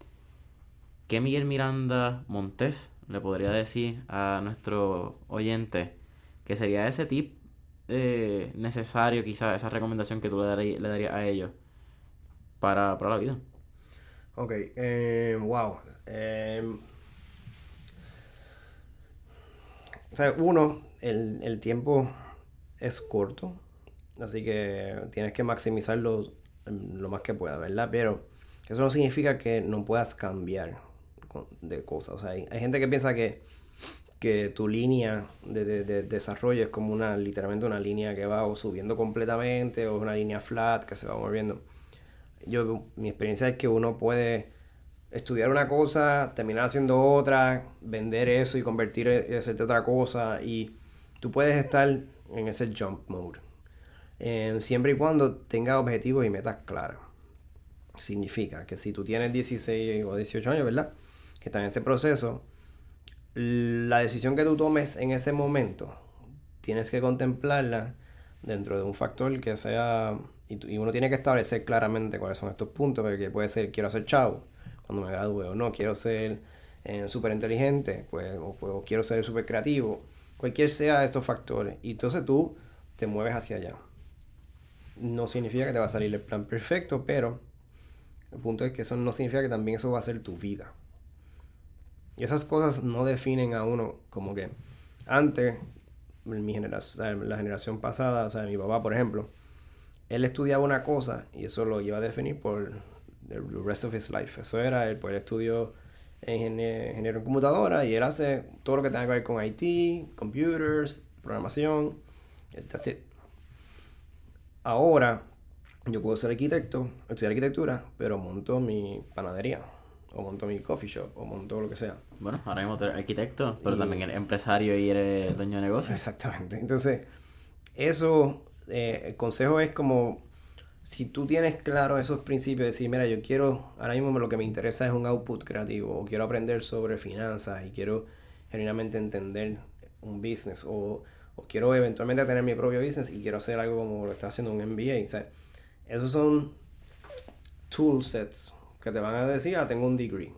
¿Qué Miguel Miranda Montes le podría decir a nuestro oyente que sería ese tip eh, necesario, quizás esa recomendación que tú le, darí- le darías a ellos para, para la vida? Ok, eh, wow. eh, o sea, uno, el, el tiempo es corto, así que tienes que maximizarlo mm, lo más que puedas, ¿verdad? Pero eso no significa que no puedas cambiar de cosas. O sea, hay gente que piensa que, que tu línea de, de- de desarrollo es como una, literalmente una línea que va o subiendo completamente o una línea flat que se va moviendo yo mi experiencia es que uno puede estudiar una cosa, terminar haciendo otra, vender eso y convertir y hacerte otra cosa y tú puedes estar en ese jump mode. Eh, siempre y cuando tengas objetivos y metas claras. Significa que si tú tienes 16 o 18 años, ¿verdad? Que estás en ese proceso, la decisión que tú tomes en ese momento, tienes que contemplarla dentro de un factor que sea, y, uno tiene que establecer claramente cuáles son estos puntos, porque puede ser, quiero ser chavo cuando me gradúe, o no, quiero ser súper inteligente, o, pues, o quiero ser súper creativo, cualquier sea de estos factores, y entonces tú te mueves hacia allá. No significa que te va a salir el plan perfecto, pero el punto es que eso no significa que también eso va a ser tu vida. Y esas cosas no definen a uno como que antes, mi generación, la generación pasada, o sea, mi papá, por ejemplo, él estudiaba una cosa y eso lo iba a definir por the rest of his life. Eso era, él, pues él estudió ingeniero, ingeniero en computadora y él hace todo lo que tenga que ver con IT, computers, programación. That's it. Ahora, yo puedo ser arquitecto, estudiar arquitectura, pero monto mi panadería, o monto mi coffee shop, o monto lo que sea. Bueno, ahora mismo eres arquitecto, pero Y- también eres empresario y eres dueño de negocio. Exactamente. Entonces, eso, eh, el consejo es como, si tú tienes claro esos principios, decir, mira, yo quiero, ahora mismo lo que me interesa es un output creativo, o quiero aprender sobre finanzas y quiero genuinamente entender un business, o, o quiero eventualmente tener mi propio business y quiero hacer algo como lo está haciendo un MBA. O sea, esos son toolsets te van a decir, ah, tengo un degree.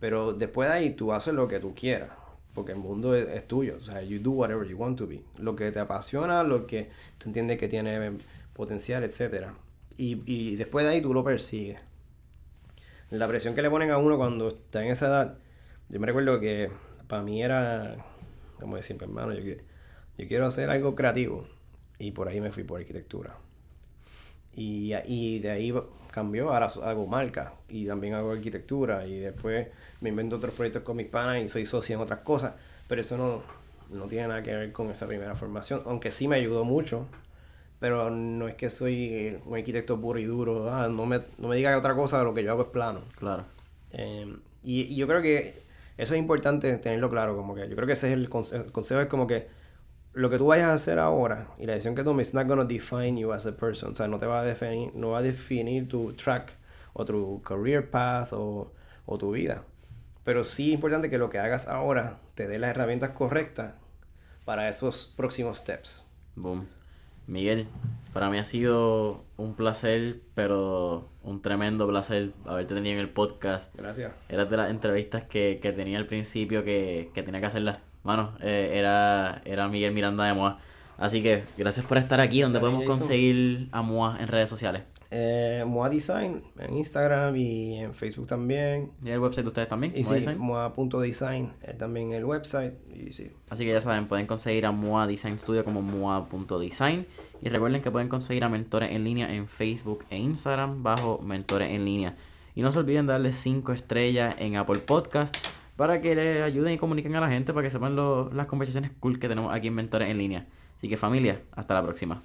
Pero después de ahí tú haces lo que tú quieras, porque el mundo es, tuyo. O sea, you do whatever you want to be. Lo que te apasiona, lo que tú entiendes que tiene potencial, etc. Y, y después de ahí tú lo persigues. La presión que le ponen a uno cuando está en esa edad, yo me recuerdo que para mí era, como decir, hermano, yo, yo quiero hacer algo creativo. Y por ahí me fui por arquitectura. Y, y de ahí cambió, ahora hago marca y también hago arquitectura y después me invento otros proyectos con mis panas y soy socio en otras cosas, pero eso no, no tiene nada que ver con esa primera formación, aunque sí me ayudó mucho, pero no es que soy un arquitecto puro y duro, ah, no, me, no me diga otra cosa de lo que yo hago es plano. Claro. Em, y, y, yo creo que eso es importante tenerlo claro, como que yo creo que ese es el el consejo es como que lo que tú vayas a hacer ahora y la decisión que tomes, it's not going to define you as a person. O sea, no te va a definir, no va a definir tu track o tu career path o, o tu vida. Pero sí es importante que lo que hagas ahora te dé las herramientas correctas para esos próximos steps. Boom. Miguel, para mí ha sido un placer, pero un tremendo placer haberte tenido en el podcast. Gracias. Era de las entrevistas que, que tenía al principio que, que tenía que hacerlas mano, eh, era, era Miguel Miranda de Moa. Así que gracias por estar aquí, donde podemos conseguir a Moa en redes sociales. Eh, Moa Design en Instagram y en Facebook también. ¿Y el website de ustedes también? Y sí, Moa.design eh, también el website. Y sí. Así que ya saben, pueden conseguir a Moa Design Studio como Moa.design. Y recuerden que pueden conseguir a Mentores en línea en Facebook e Instagram bajo Mentores en línea. Y no se olviden darle 5 estrellas en Apple Podcast para que le ayuden y comuniquen a la gente, para que sepan las conversaciones cool que tenemos aquí en Mentores en línea. Así que familia, hasta la próxima.